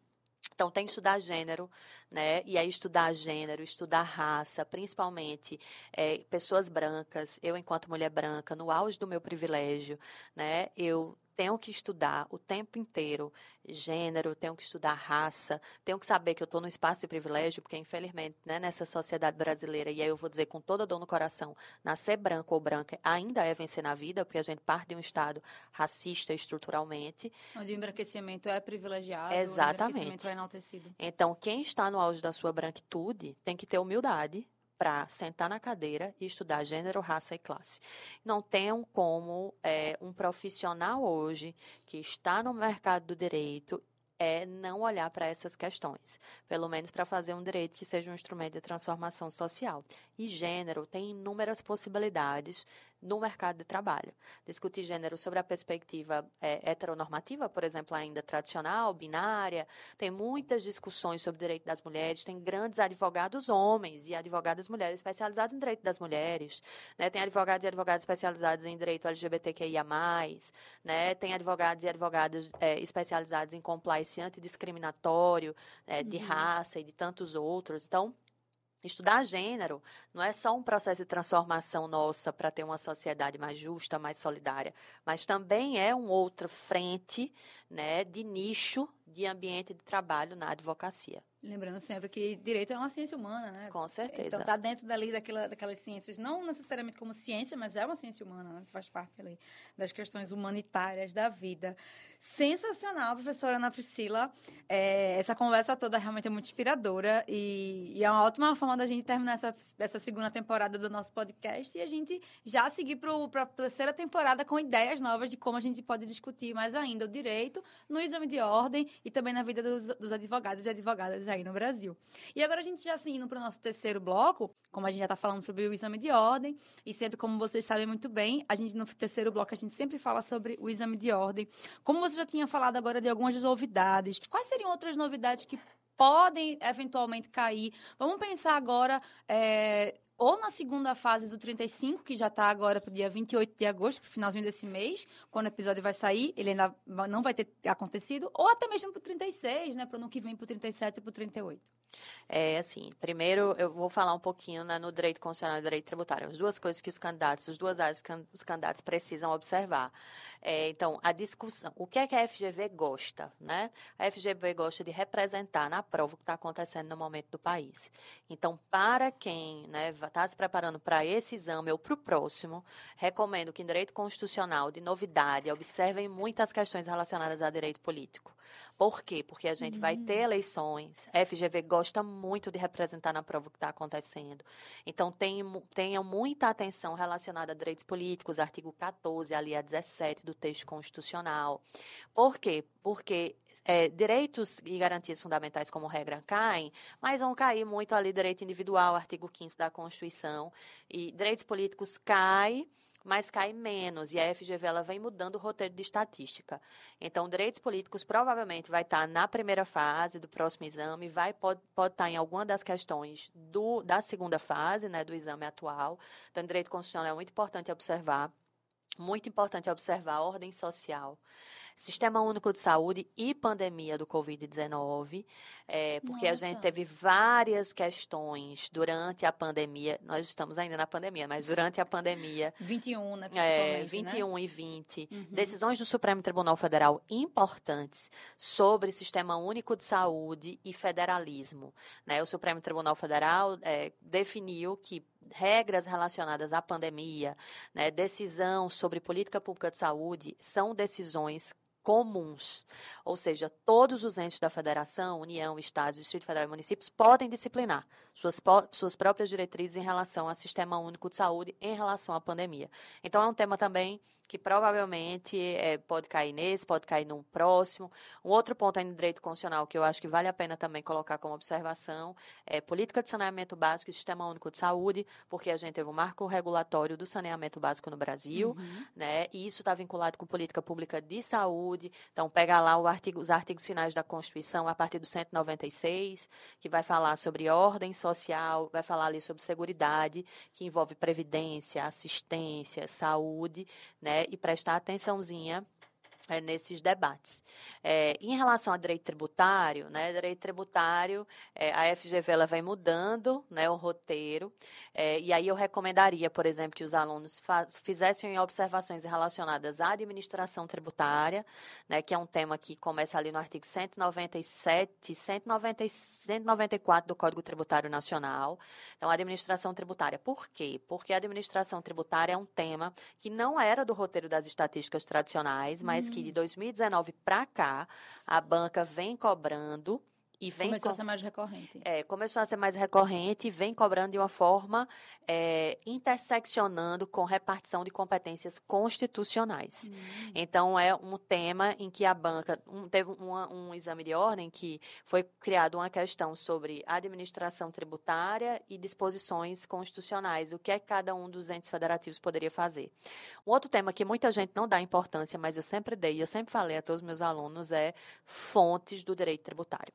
Então, tem que estudar gênero, né? E aí, estudar gênero, estudar raça, principalmente é, pessoas brancas. Eu, enquanto mulher branca, no auge do meu privilégio, né? Eu tenho que estudar o tempo inteiro gênero, tenho que estudar raça, tenho que saber que eu estou no espaço de privilégio, porque infelizmente, né, nessa sociedade brasileira, e aí eu vou dizer com toda dor no coração, nascer branco ou branca ainda é vencer na vida, porque a gente parte de um estado racista estruturalmente. Onde o embranquecimento é privilegiado, Exatamente. o embranquecimento é enaltecido. Então, quem está no auge da sua branquitude tem que ter humildade para sentar na cadeira e estudar gênero, raça e classe. Não tenham como é, um profissional hoje que está no mercado do direito é não olhar para essas questões, pelo menos para fazer um direito que seja um instrumento de transformação social. E gênero tem inúmeras possibilidades no mercado de trabalho. Discutir gênero sobre a perspectiva é, heteronormativa, por exemplo, ainda tradicional, binária, tem muitas discussões sobre direito das mulheres, tem grandes advogados homens e advogadas mulheres especializados em direito das mulheres, né? tem advogados e advogadas especializados em direito LGBTQIA+, né? tem advogados e advogadas é, especializados em compliance antidiscriminatório, é, de uhum. raça e de tantos outros. Então, Estudar gênero não é só um processo de transformação nossa para ter uma sociedade mais justa, mais solidária, mas também é uma outra frente né, de nicho de ambiente de trabalho na advocacia. Lembrando sempre que direito é uma ciência humana, né? Com certeza. Então está dentro dali daquela, daquelas ciências, não necessariamente como ciência, mas é uma ciência humana, né? faz parte ali das questões humanitárias da vida. Sensacional, professora Ana Priscila. É, essa conversa toda realmente é muito inspiradora e, e, é uma ótima forma da gente terminar essa, essa segunda temporada do nosso podcast e a gente já seguir para a terceira temporada com ideias novas de como a gente pode discutir mais ainda o direito no exame de ordem e também na vida dos, dos advogados e advogadas aí no Brasil. E agora a gente já assim, indo para o nosso terceiro bloco, como a gente já está falando sobre o exame de ordem e sempre, como vocês sabem muito bem, a gente no terceiro bloco a gente sempre fala sobre o exame de ordem. Como você já tinha falado agora de algumas novidades. Quais seriam outras novidades que podem eventualmente cair? Vamos pensar agora. É, ou na segunda fase do 35, que já está agora para o dia 28 de agosto, para o finalzinho desse mês, quando o episódio vai sair, ele ainda não vai ter acontecido, ou até mesmo para o 36, né, para o ano que vem, para o 37 e para o 38. É, assim, primeiro eu vou falar um pouquinho né, no direito constitucional e direito tributário, as duas coisas que os candidatos, as duas áreas que os candidatos precisam observar. É, então, a discussão, o que é que a FGV gosta, né? A FGV gosta de representar na prova o que está acontecendo no momento do país. Então, para quem né, está se preparando para esse exame ou para o próximo, recomendo que em direito constitucional, de novidade, observem muitas questões relacionadas a direito político. Por quê? Porque a gente uhum. vai ter hum. eleições. A FGV gosta muito de representar na prova o que está acontecendo. Então, tenham, tenham muita atenção relacionada a direitos políticos, artigo 14, ali a 17 do texto constitucional. Por quê? Porque é, direitos e garantias fundamentais, como regra, caem, mas vão cair muito ali direito individual, artigo 5 da Constituição, e direitos políticos caem mas cai menos. E a FGV ela vem mudando o roteiro de estatística. Então, direitos políticos provavelmente vai estar na primeira fase do próximo exame, vai pode, pode estar em alguma das questões do, da segunda fase, né, do exame atual. Então, direito constitucional é muito importante observar. Muito importante observar a ordem social, Sistema Único de Saúde e pandemia do Covid-19, é, porque Nossa. a gente teve várias questões durante a pandemia. Nós estamos ainda na pandemia, mas durante a pandemia. 21, né? É, 21 né? e 20. Uhum. Decisões do Supremo Tribunal Federal importantes sobre Sistema Único de Saúde e federalismo. Né? O Supremo Tribunal Federal é, definiu que regras relacionadas à pandemia, né, decisão sobre política pública de saúde, são decisões comuns, ou seja, todos os entes da federação, União, Estados, Distrito Federal e municípios podem disciplinar suas, suas próprias diretrizes em relação ao Sistema Único de Saúde, em relação à pandemia. Então, é um tema também que provavelmente é, pode cair nesse, pode cair num próximo. Um outro ponto ainda no direito constitucional que eu acho que vale a pena também colocar como observação é política de saneamento básico e sistema único de saúde, porque a gente teve um marco regulatório do saneamento básico no Brasil, uhum. né? E isso está vinculado com política pública de saúde. Então, pega lá artigo, os artigos finais da Constituição, a partir do 196, que vai falar sobre ordem social, vai falar ali sobre segurança, que envolve previdência, assistência, saúde, né? E prestar atençãozinha é, nesses debates. É, em relação ao direito tributário, né, direito tributário, é, a FGV ela vem mudando né, o roteiro, e aí eu recomendaria, por exemplo, que os alunos fizessem observações relacionadas à administração tributária, né, que é um tema que começa ali no artigo 197, 190, 194 do Código Tributário Nacional. Então, a administração tributária. Por quê? Porque a administração tributária é um tema que não era do roteiro das estatísticas tradicionais, mas que de 2019 para cá, a banca vem cobrando e vem começou co a ser mais recorrente. É, começou a ser mais recorrente e vem cobrando de uma forma é, interseccionando com repartição de competências constitucionais. Hum. Então, é um tema em que a banca um, teve uma, um exame de ordem que foi criado uma questão sobre administração tributária e disposições constitucionais, o que é que cada um dos entes federativos poderia fazer. Um outro tema que muita gente não dá importância, mas eu sempre dei, eu sempre falei a todos os meus alunos, é fontes do direito tributário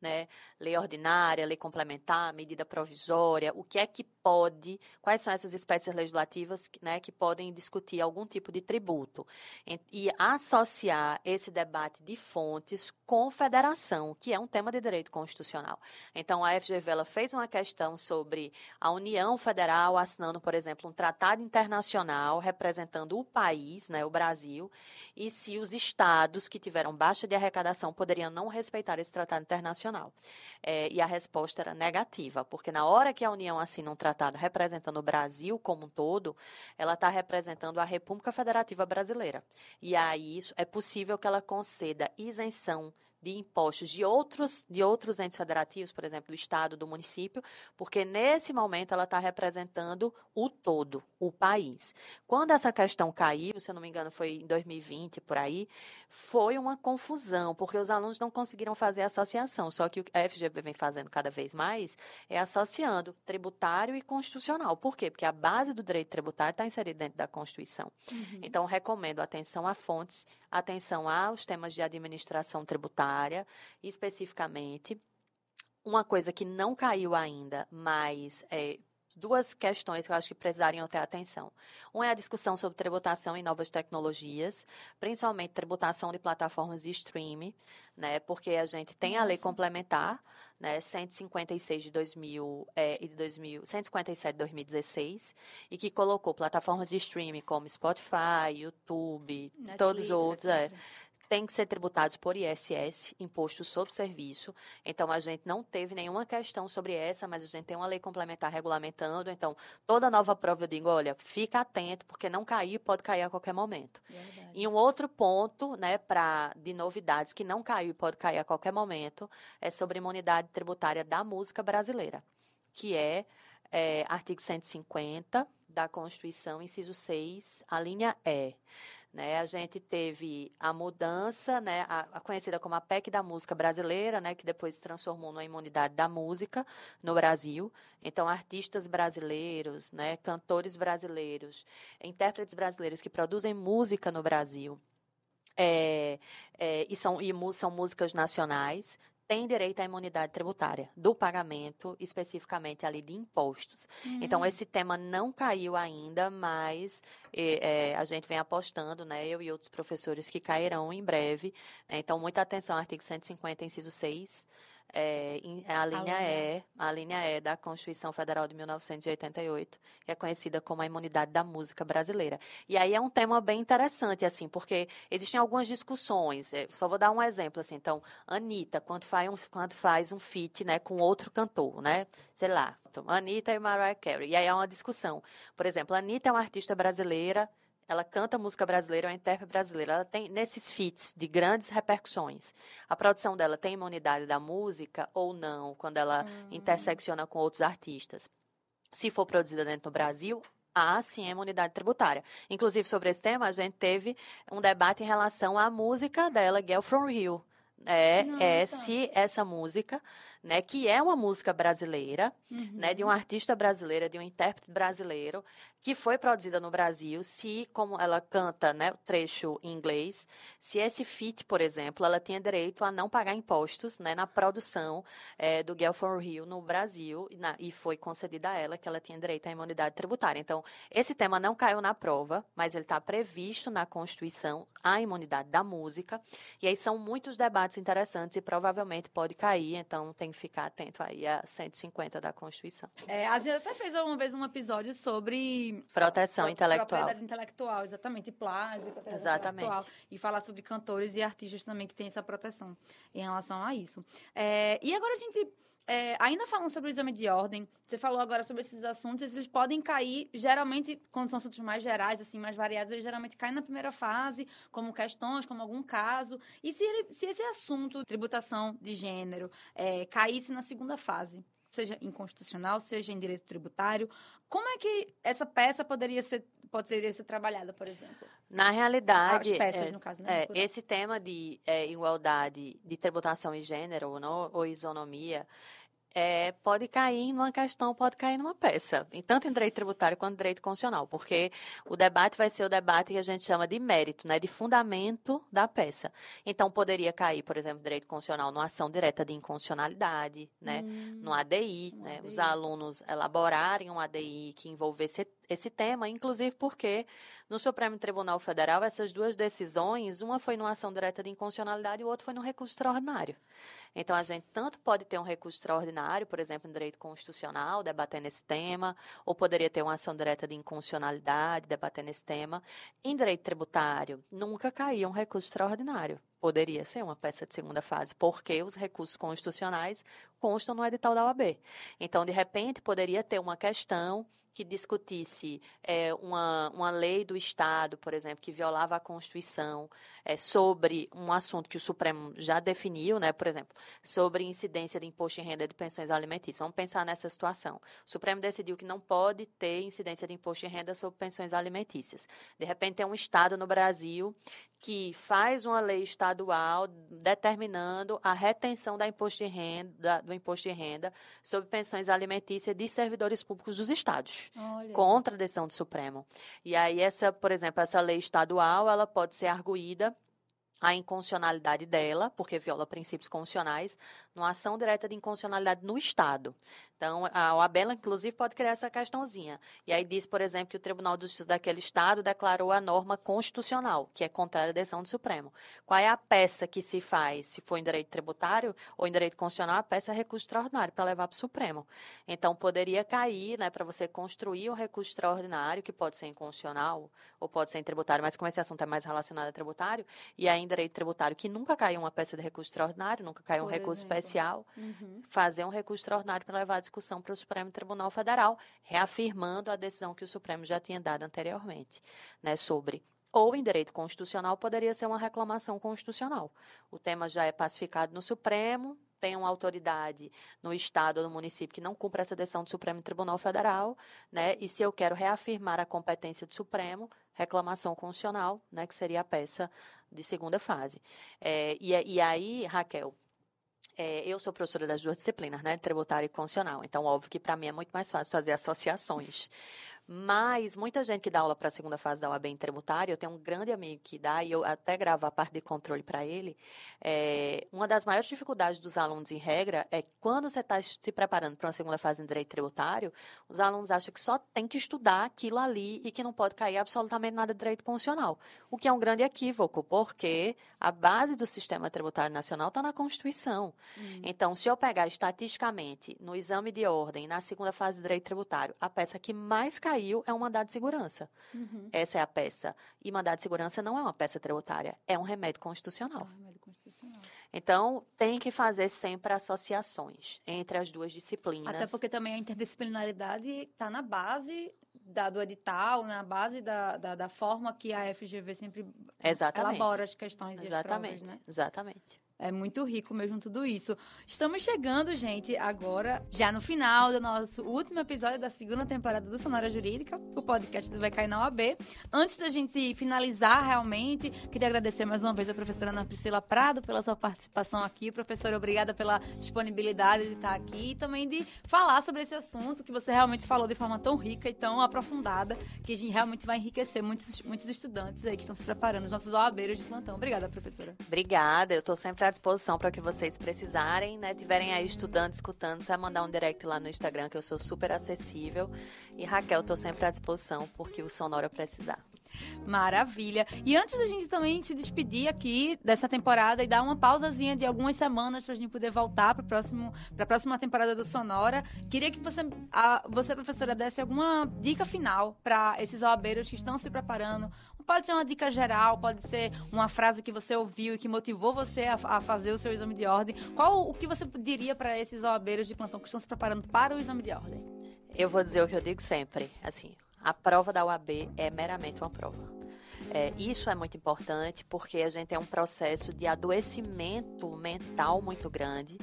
né? Lei ordinária, lei complementar, medida provisória, o que é que pode, quais são essas espécies legislativas né, que podem discutir algum tipo de tributo. E associar esse debate de fontes com federação, que é um tema de direito constitucional. Então, a FGV ela fez uma questão sobre a União Federal assinando, por exemplo, um tratado internacional representando o país, né, o Brasil, e se os estados que tiveram baixa de arrecadação poderiam não respeitar esse tratado internacional É, e a resposta era negativa, porque na hora que a União assina um tratado representando o Brasil como um todo, ela está representando a República Federativa Brasileira. E aí isso é possível que ela conceda isenção de impostos de outros, de outros entes federativos, por exemplo, do Estado, do município, porque nesse momento ela está representando o todo, o país. Quando essa questão caiu, se eu não me engano, foi em 2020, por aí, foi uma confusão, porque os alunos não conseguiram fazer associação. Só que o a FGV vem fazendo cada vez mais é associando tributário e constitucional. Por quê? Porque a base do direito tributário está inserida dentro da Constituição. Uhum. Então, recomendo atenção a fontes, atenção aos temas de administração tributária área, especificamente. Uma coisa que não caiu ainda, mas é, duas questões que eu acho que precisariam ter atenção. Uma é a discussão sobre tributação em novas tecnologias, principalmente tributação de plataformas de streaming, né? Porque a gente tem a lei complementar, né? 156 de 2000 é, e de 2000, 157 de 2016 e que colocou plataformas de streaming como Spotify, YouTube, Netflix, todos os outros, é, tem que ser tributados por ISS, Imposto sobre Serviço. Então, a gente não teve nenhuma questão sobre essa, mas a gente tem uma lei complementar regulamentando. Então, toda nova prova eu digo, olha, fica atento, porque não cair pode cair a qualquer momento. Verdade. E um outro ponto, né, pra, de novidades que não caiu e pode cair a qualquer momento, é sobre imunidade tributária da música brasileira, que é, é artigo 150 da Constituição, inciso 6, a linha E. Né, a gente teve a mudança, né, a, a, conhecida como a PEC da música brasileira, né, que depois se transformou numa imunidade da música no Brasil. Então, artistas brasileiros, né, cantores brasileiros, intérpretes brasileiros que produzem música no Brasil, é, é, e, são, e são músicas nacionais, tem direito à imunidade tributária do pagamento, especificamente ali de impostos. Uhum. Então, esse tema não caiu ainda, mas é, a gente vem apostando, né, eu e outros professores que cairão em breve. Né, então, muita atenção, artigo 150, inciso 6 é, a linha E, a linha E da Constituição Federal de 1988, que é conhecida como a imunidade da música brasileira. E aí é um tema bem interessante, assim, porque existem algumas discussões. Eu só vou dar um exemplo, assim. Então, Anitta, quando faz um, quando faz um feat, né, com outro cantor, né, sei lá, Anitta e Mariah Carey. E aí há uma discussão. Por exemplo, Anitta é uma artista brasileira ela canta música brasileira, é uma intérprete brasileira. Ela tem, nesses feats de grandes repercussões, a produção dela tem imunidade da música ou não, quando ela hum. intersecciona com outros artistas. Se for produzida dentro do Brasil, há sim a imunidade tributária. Inclusive, sobre esse tema, a gente teve um debate em relação à música dela, Girl From Rio. É, é se essa música né, que é uma música brasileira, uhum. né, de um artista brasileira, de um intérprete brasileiro, que foi produzida no Brasil, se, como ela canta, né, o trecho em inglês, se esse feat, por exemplo, ela tinha direito a não pagar impostos, né, na produção é, do Girl for Rio no Brasil, e, na, e foi concedida a ela que ela tinha direito à imunidade tributária. Então, esse tema não caiu na prova, mas ele está previsto na Constituição, a imunidade da música, e aí são muitos debates interessantes e provavelmente pode cair, então tem ficar atento aí a 150 da Constituição. É, a gente até fez uma vez um episódio sobre proteção pro, intelectual. Propriedade intelectual, exatamente, plágio, exatamente. e falar sobre cantores e artistas também que têm essa proteção em relação a isso. É, e agora a gente é, ainda falando sobre o exame de ordem, você falou agora sobre esses assuntos, eles podem cair, geralmente, quando são assuntos mais gerais, assim, mais variados, eles geralmente caem na primeira fase, como questões, como algum caso. E se, ele, se esse assunto, tributação de gênero, é, caísse na segunda fase, seja inconstitucional, seja em direito tributário, como é que essa peça poderia ser, poderia ser trabalhada, por exemplo? Na realidade, As peças, é, no caso, né? É, esse tema de é, igualdade de tributação e gênero ou, não, ou isonomia é, pode cair numa questão, pode cair numa peça, em tanto em direito tributário quanto em direito constitucional, porque o debate vai ser o debate que a gente chama de mérito, né, de fundamento da peça. Então, poderia cair, por exemplo, direito constitucional numa ação direta de inconstitucionalidade, né, hum, no ADI, né, ADI. os alunos elaborarem um ADI que envolvesse esse tema, inclusive porque no Supremo Tribunal Federal essas duas decisões, uma foi numa ação direta de inconstitucionalidade e o outro foi no recurso extraordinário. Então, a gente tanto pode ter um recurso extraordinário, por exemplo, em direito constitucional, debatendo esse tema, ou poderia ter uma ação direta de inconstitucionalidade, debatendo esse tema. Em direito tributário, nunca caía um recurso extraordinário. Poderia ser uma peça de segunda fase, porque os recursos constitucionais constam no edital da OAB. Então, de repente, poderia ter uma questão que discutisse é, uma, uma lei do Estado, por exemplo, que violava a Constituição, é, sobre um assunto que o Supremo já definiu, né, por exemplo, sobre incidência de imposto em renda de pensões alimentícias. Vamos pensar nessa situação. O Supremo decidiu que não pode ter incidência de imposto em renda sobre pensões alimentícias. De repente, tem um Estado no Brasil que faz uma lei estadual determinando a retenção da imposto de renda, do imposto de renda sobre pensões alimentícias de servidores públicos dos estados, Olha. contra a decisão do Supremo. E aí essa, por exemplo, essa lei estadual, ela pode ser arguída a inconstitucionalidade dela, porque viola princípios constitucionais, numa ação direta de inconstitucionalidade no Estado. Então, a OAB, inclusive, pode criar essa questãozinha. E aí diz, por exemplo, que o Tribunal de Justiça daquele Estado declarou a norma constitucional, que é contrária à decisão do Supremo. Qual é a peça que se faz, se for em direito tributário ou em direito constitucional, a peça é recurso extraordinário para levar para o Supremo. Então, poderia cair, né, para você construir um recurso extraordinário, que pode ser inconstitucional ou pode ser em tributário, mas como esse assunto é mais relacionado a tributário, e aí em direito tributário, que nunca caiu uma peça de recurso extraordinário, nunca caiu por um recurso exemplo. especial, uhum. fazer um recurso extraordinário para levar discussão para o Supremo Tribunal Federal, reafirmando a decisão que o Supremo já tinha dado anteriormente, né, sobre ou em direito constitucional poderia ser uma reclamação constitucional. O tema já é pacificado no Supremo, tem uma autoridade no estado ou no município que não cumpre essa decisão do Supremo Tribunal Federal, né? E se eu quero reafirmar a competência do Supremo, reclamação constitucional, né? Que seria a peça de segunda fase. É, e, e aí, Raquel, é, eu sou professora das duas disciplinas, né? Tributário e constitucional. Então, óbvio que para mim é muito mais fácil fazer associações. Mas muita gente que dá aula para a segunda fase da OAB em tributário, eu tenho um grande amigo que dá, e eu até gravo a parte de controle para ele. É, uma das maiores dificuldades dos alunos, em regra, é quando você está se preparando para uma segunda fase em direito tributário, os alunos acham que só tem que estudar aquilo ali e que não pode cair absolutamente nada de direito constitucional. O que é um grande equívoco, porque a base do sistema tributário nacional está na Constituição. Hum. Então, se eu pegar estatisticamente no exame de ordem, na segunda fase de direito tributário, a peça que mais caiu saiu é um mandado de segurança. Uhum. Essa é a peça. E mandado de segurança não é uma peça tributária, é um remédio constitucional. É um remédio constitucional. Então, tem que fazer sempre associações entre as duas disciplinas. Até porque também a interdisciplinaridade está na base da, do edital, na base da, da, da, forma que a FGV sempre Exatamente. elabora as questões Exatamente. e as provas, né? Exatamente. É muito rico mesmo tudo isso. Estamos chegando, gente, agora, já no final do nosso último episódio da segunda temporada do Sonora Jurídica, o podcast do Vai Cair na OAB. Antes da gente finalizar realmente, queria agradecer mais uma vez a professora Ana Priscila Prado pela sua participação aqui. Professora, obrigada pela disponibilidade de estar aqui e também de falar sobre esse assunto que você realmente falou de forma tão rica e tão aprofundada, que a gente realmente vai enriquecer muitos, muitos estudantes aí que estão se preparando, os nossos OABeiros de plantão. Obrigada, professora. Obrigada, eu estou sempre à disposição para o que vocês precisarem, né? Tiverem aí estudando, escutando, só é mandar um direct lá no Instagram, que eu sou super acessível. E Raquel, estou sempre à disposição porque o Sonora precisar. Maravilha. E antes da gente também se despedir aqui dessa temporada e dar uma pausazinha de algumas semanas para a gente poder voltar para próximo para a próxima temporada do Sonora, queria que você a, você professora desse alguma dica final para esses OABeiros que estão se preparando. Pode ser uma dica geral, pode ser uma frase que você ouviu e que motivou você a, a fazer o seu exame de ordem. Qual o que você diria para esses OABeiros de plantão que estão se preparando para o exame de ordem? Eu vou dizer o que eu digo sempre, assim, a prova da UAB é meramente uma prova. É, isso é muito importante porque a gente tem um processo de adoecimento mental muito grande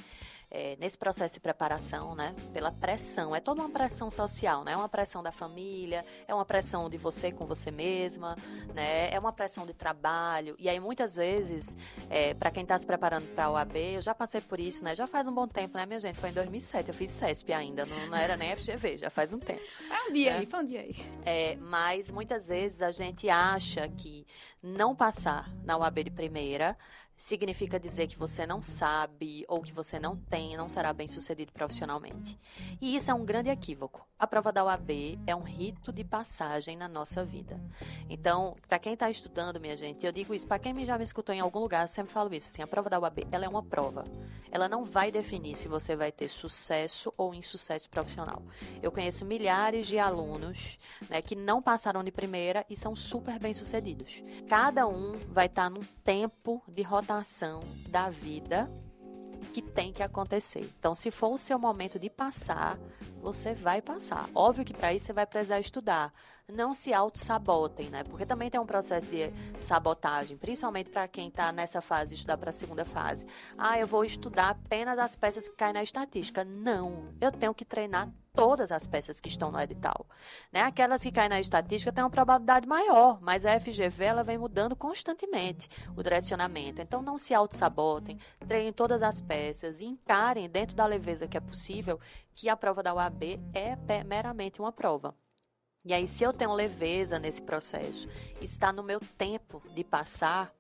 é, nesse processo de preparação, né, pela pressão. É toda uma pressão social, né? É uma pressão da família, é uma pressão de você com você mesma, né? É uma pressão de trabalho. E aí, muitas vezes, é, para quem está se preparando para a OAB, eu já passei por isso, né? Já faz um bom tempo, né, minha gente? Foi em 2007, eu fiz CESP ainda, não, não era nem FGV, já faz um tempo. É um dia né? aí, foi um dia aí. É, mas muitas vezes a gente acha que não passar na OAB de primeira significa dizer que você não sabe ou que você não tem, não será bem sucedido profissionalmente. E isso é um grande equívoco. A prova da UAB é um rito de passagem na nossa vida. Então, para quem está estudando, minha gente, eu digo isso para quem já me escutou em algum lugar, eu sempre falo isso. Assim, a prova da UAB, ela é uma prova. Ela não vai definir se você vai ter sucesso ou insucesso profissional. Eu conheço milhares de alunos né, que não passaram de primeira e são super bem sucedidos. Cada um vai estar tá num tempo de rotação da vida que tem que acontecer. Então, se for o seu momento de passar, você vai passar. Óbvio que para isso você vai precisar estudar. Não se auto-sabotem, né? Porque também tem um processo de sabotagem, principalmente para quem está nessa fase estudar para a segunda fase. Ah, eu vou estudar apenas as peças que caem na estatística. Não, eu tenho que treinar todas as peças que estão no edital. Né? Aquelas que caem na estatística têm uma probabilidade maior, mas a FGV ela vem mudando constantemente o direcionamento. Então não se auto-sabotem, treinem todas as peças encarem dentro da leveza que é possível que a prova da UAB é meramente uma prova. E aí, se eu tenho leveza nesse processo, está no meu tempo de passar,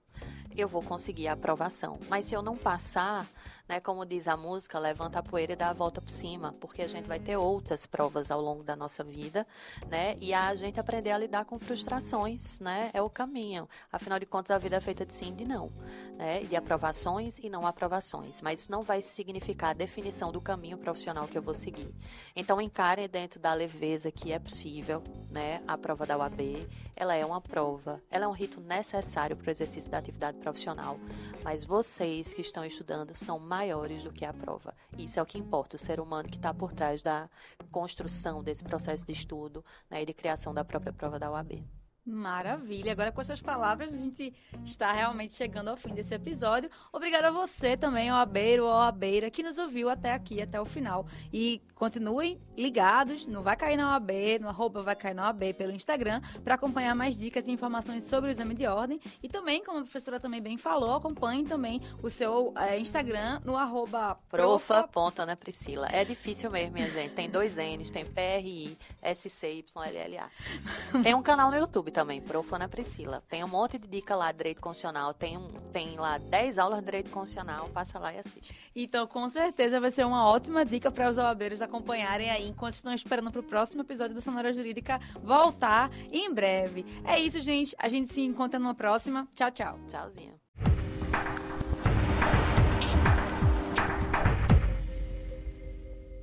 eu vou conseguir a aprovação. Mas se eu não passar, né, como diz a música, levanta a poeira e dá a volta por cima, porque a gente vai ter outras provas ao longo da nossa vida, né? E a gente aprender a lidar com frustrações, né? É o caminho. Afinal de contas, a vida é feita de sim e de não, né? De aprovações e não aprovações, mas isso não vai significar a definição do caminho profissional que eu vou seguir. Então, encarem dentro da leveza que é possível, né? A prova da UAB, ela é uma prova, ela é um rito necessário para o exercício da atividade profissional, mas vocês que estão estudando são maiores do que a prova. Isso é o que importa, o ser humano que está por trás da construção desse processo de estudo né, e de criação da própria prova da UAB. Maravilha. Agora, com essas palavras, a gente está realmente chegando ao fim desse episódio. Obrigada a você também, ao Abeiro ou Abeira, que nos ouviu até aqui, até o final. E continuem ligados no Vai Cair na OAB, no arroba Vai Cair na OAB pelo Instagram, para acompanhar mais dicas e informações sobre o exame de ordem. E também, como a professora também bem falou, acompanhe também o seu é, Instagram no arroba profa. Ponta, né, Priscila? É difícil mesmo, minha gente. Tem dois N's, tem PRI, SC, YLLA. Tem um canal no YouTube também, Profana Priscila. Tem um monte de dica lá de direito constitucional. Tem, um, tem lá 10 aulas de direito constitucional. Passa lá e assiste. Então, com certeza, vai ser uma ótima dica para os OABeiros acompanharem aí enquanto estão esperando para o próximo episódio do Sonora Jurídica voltar em breve. É isso, gente. A gente se encontra numa próxima. Tchau, tchau. Tchauzinho.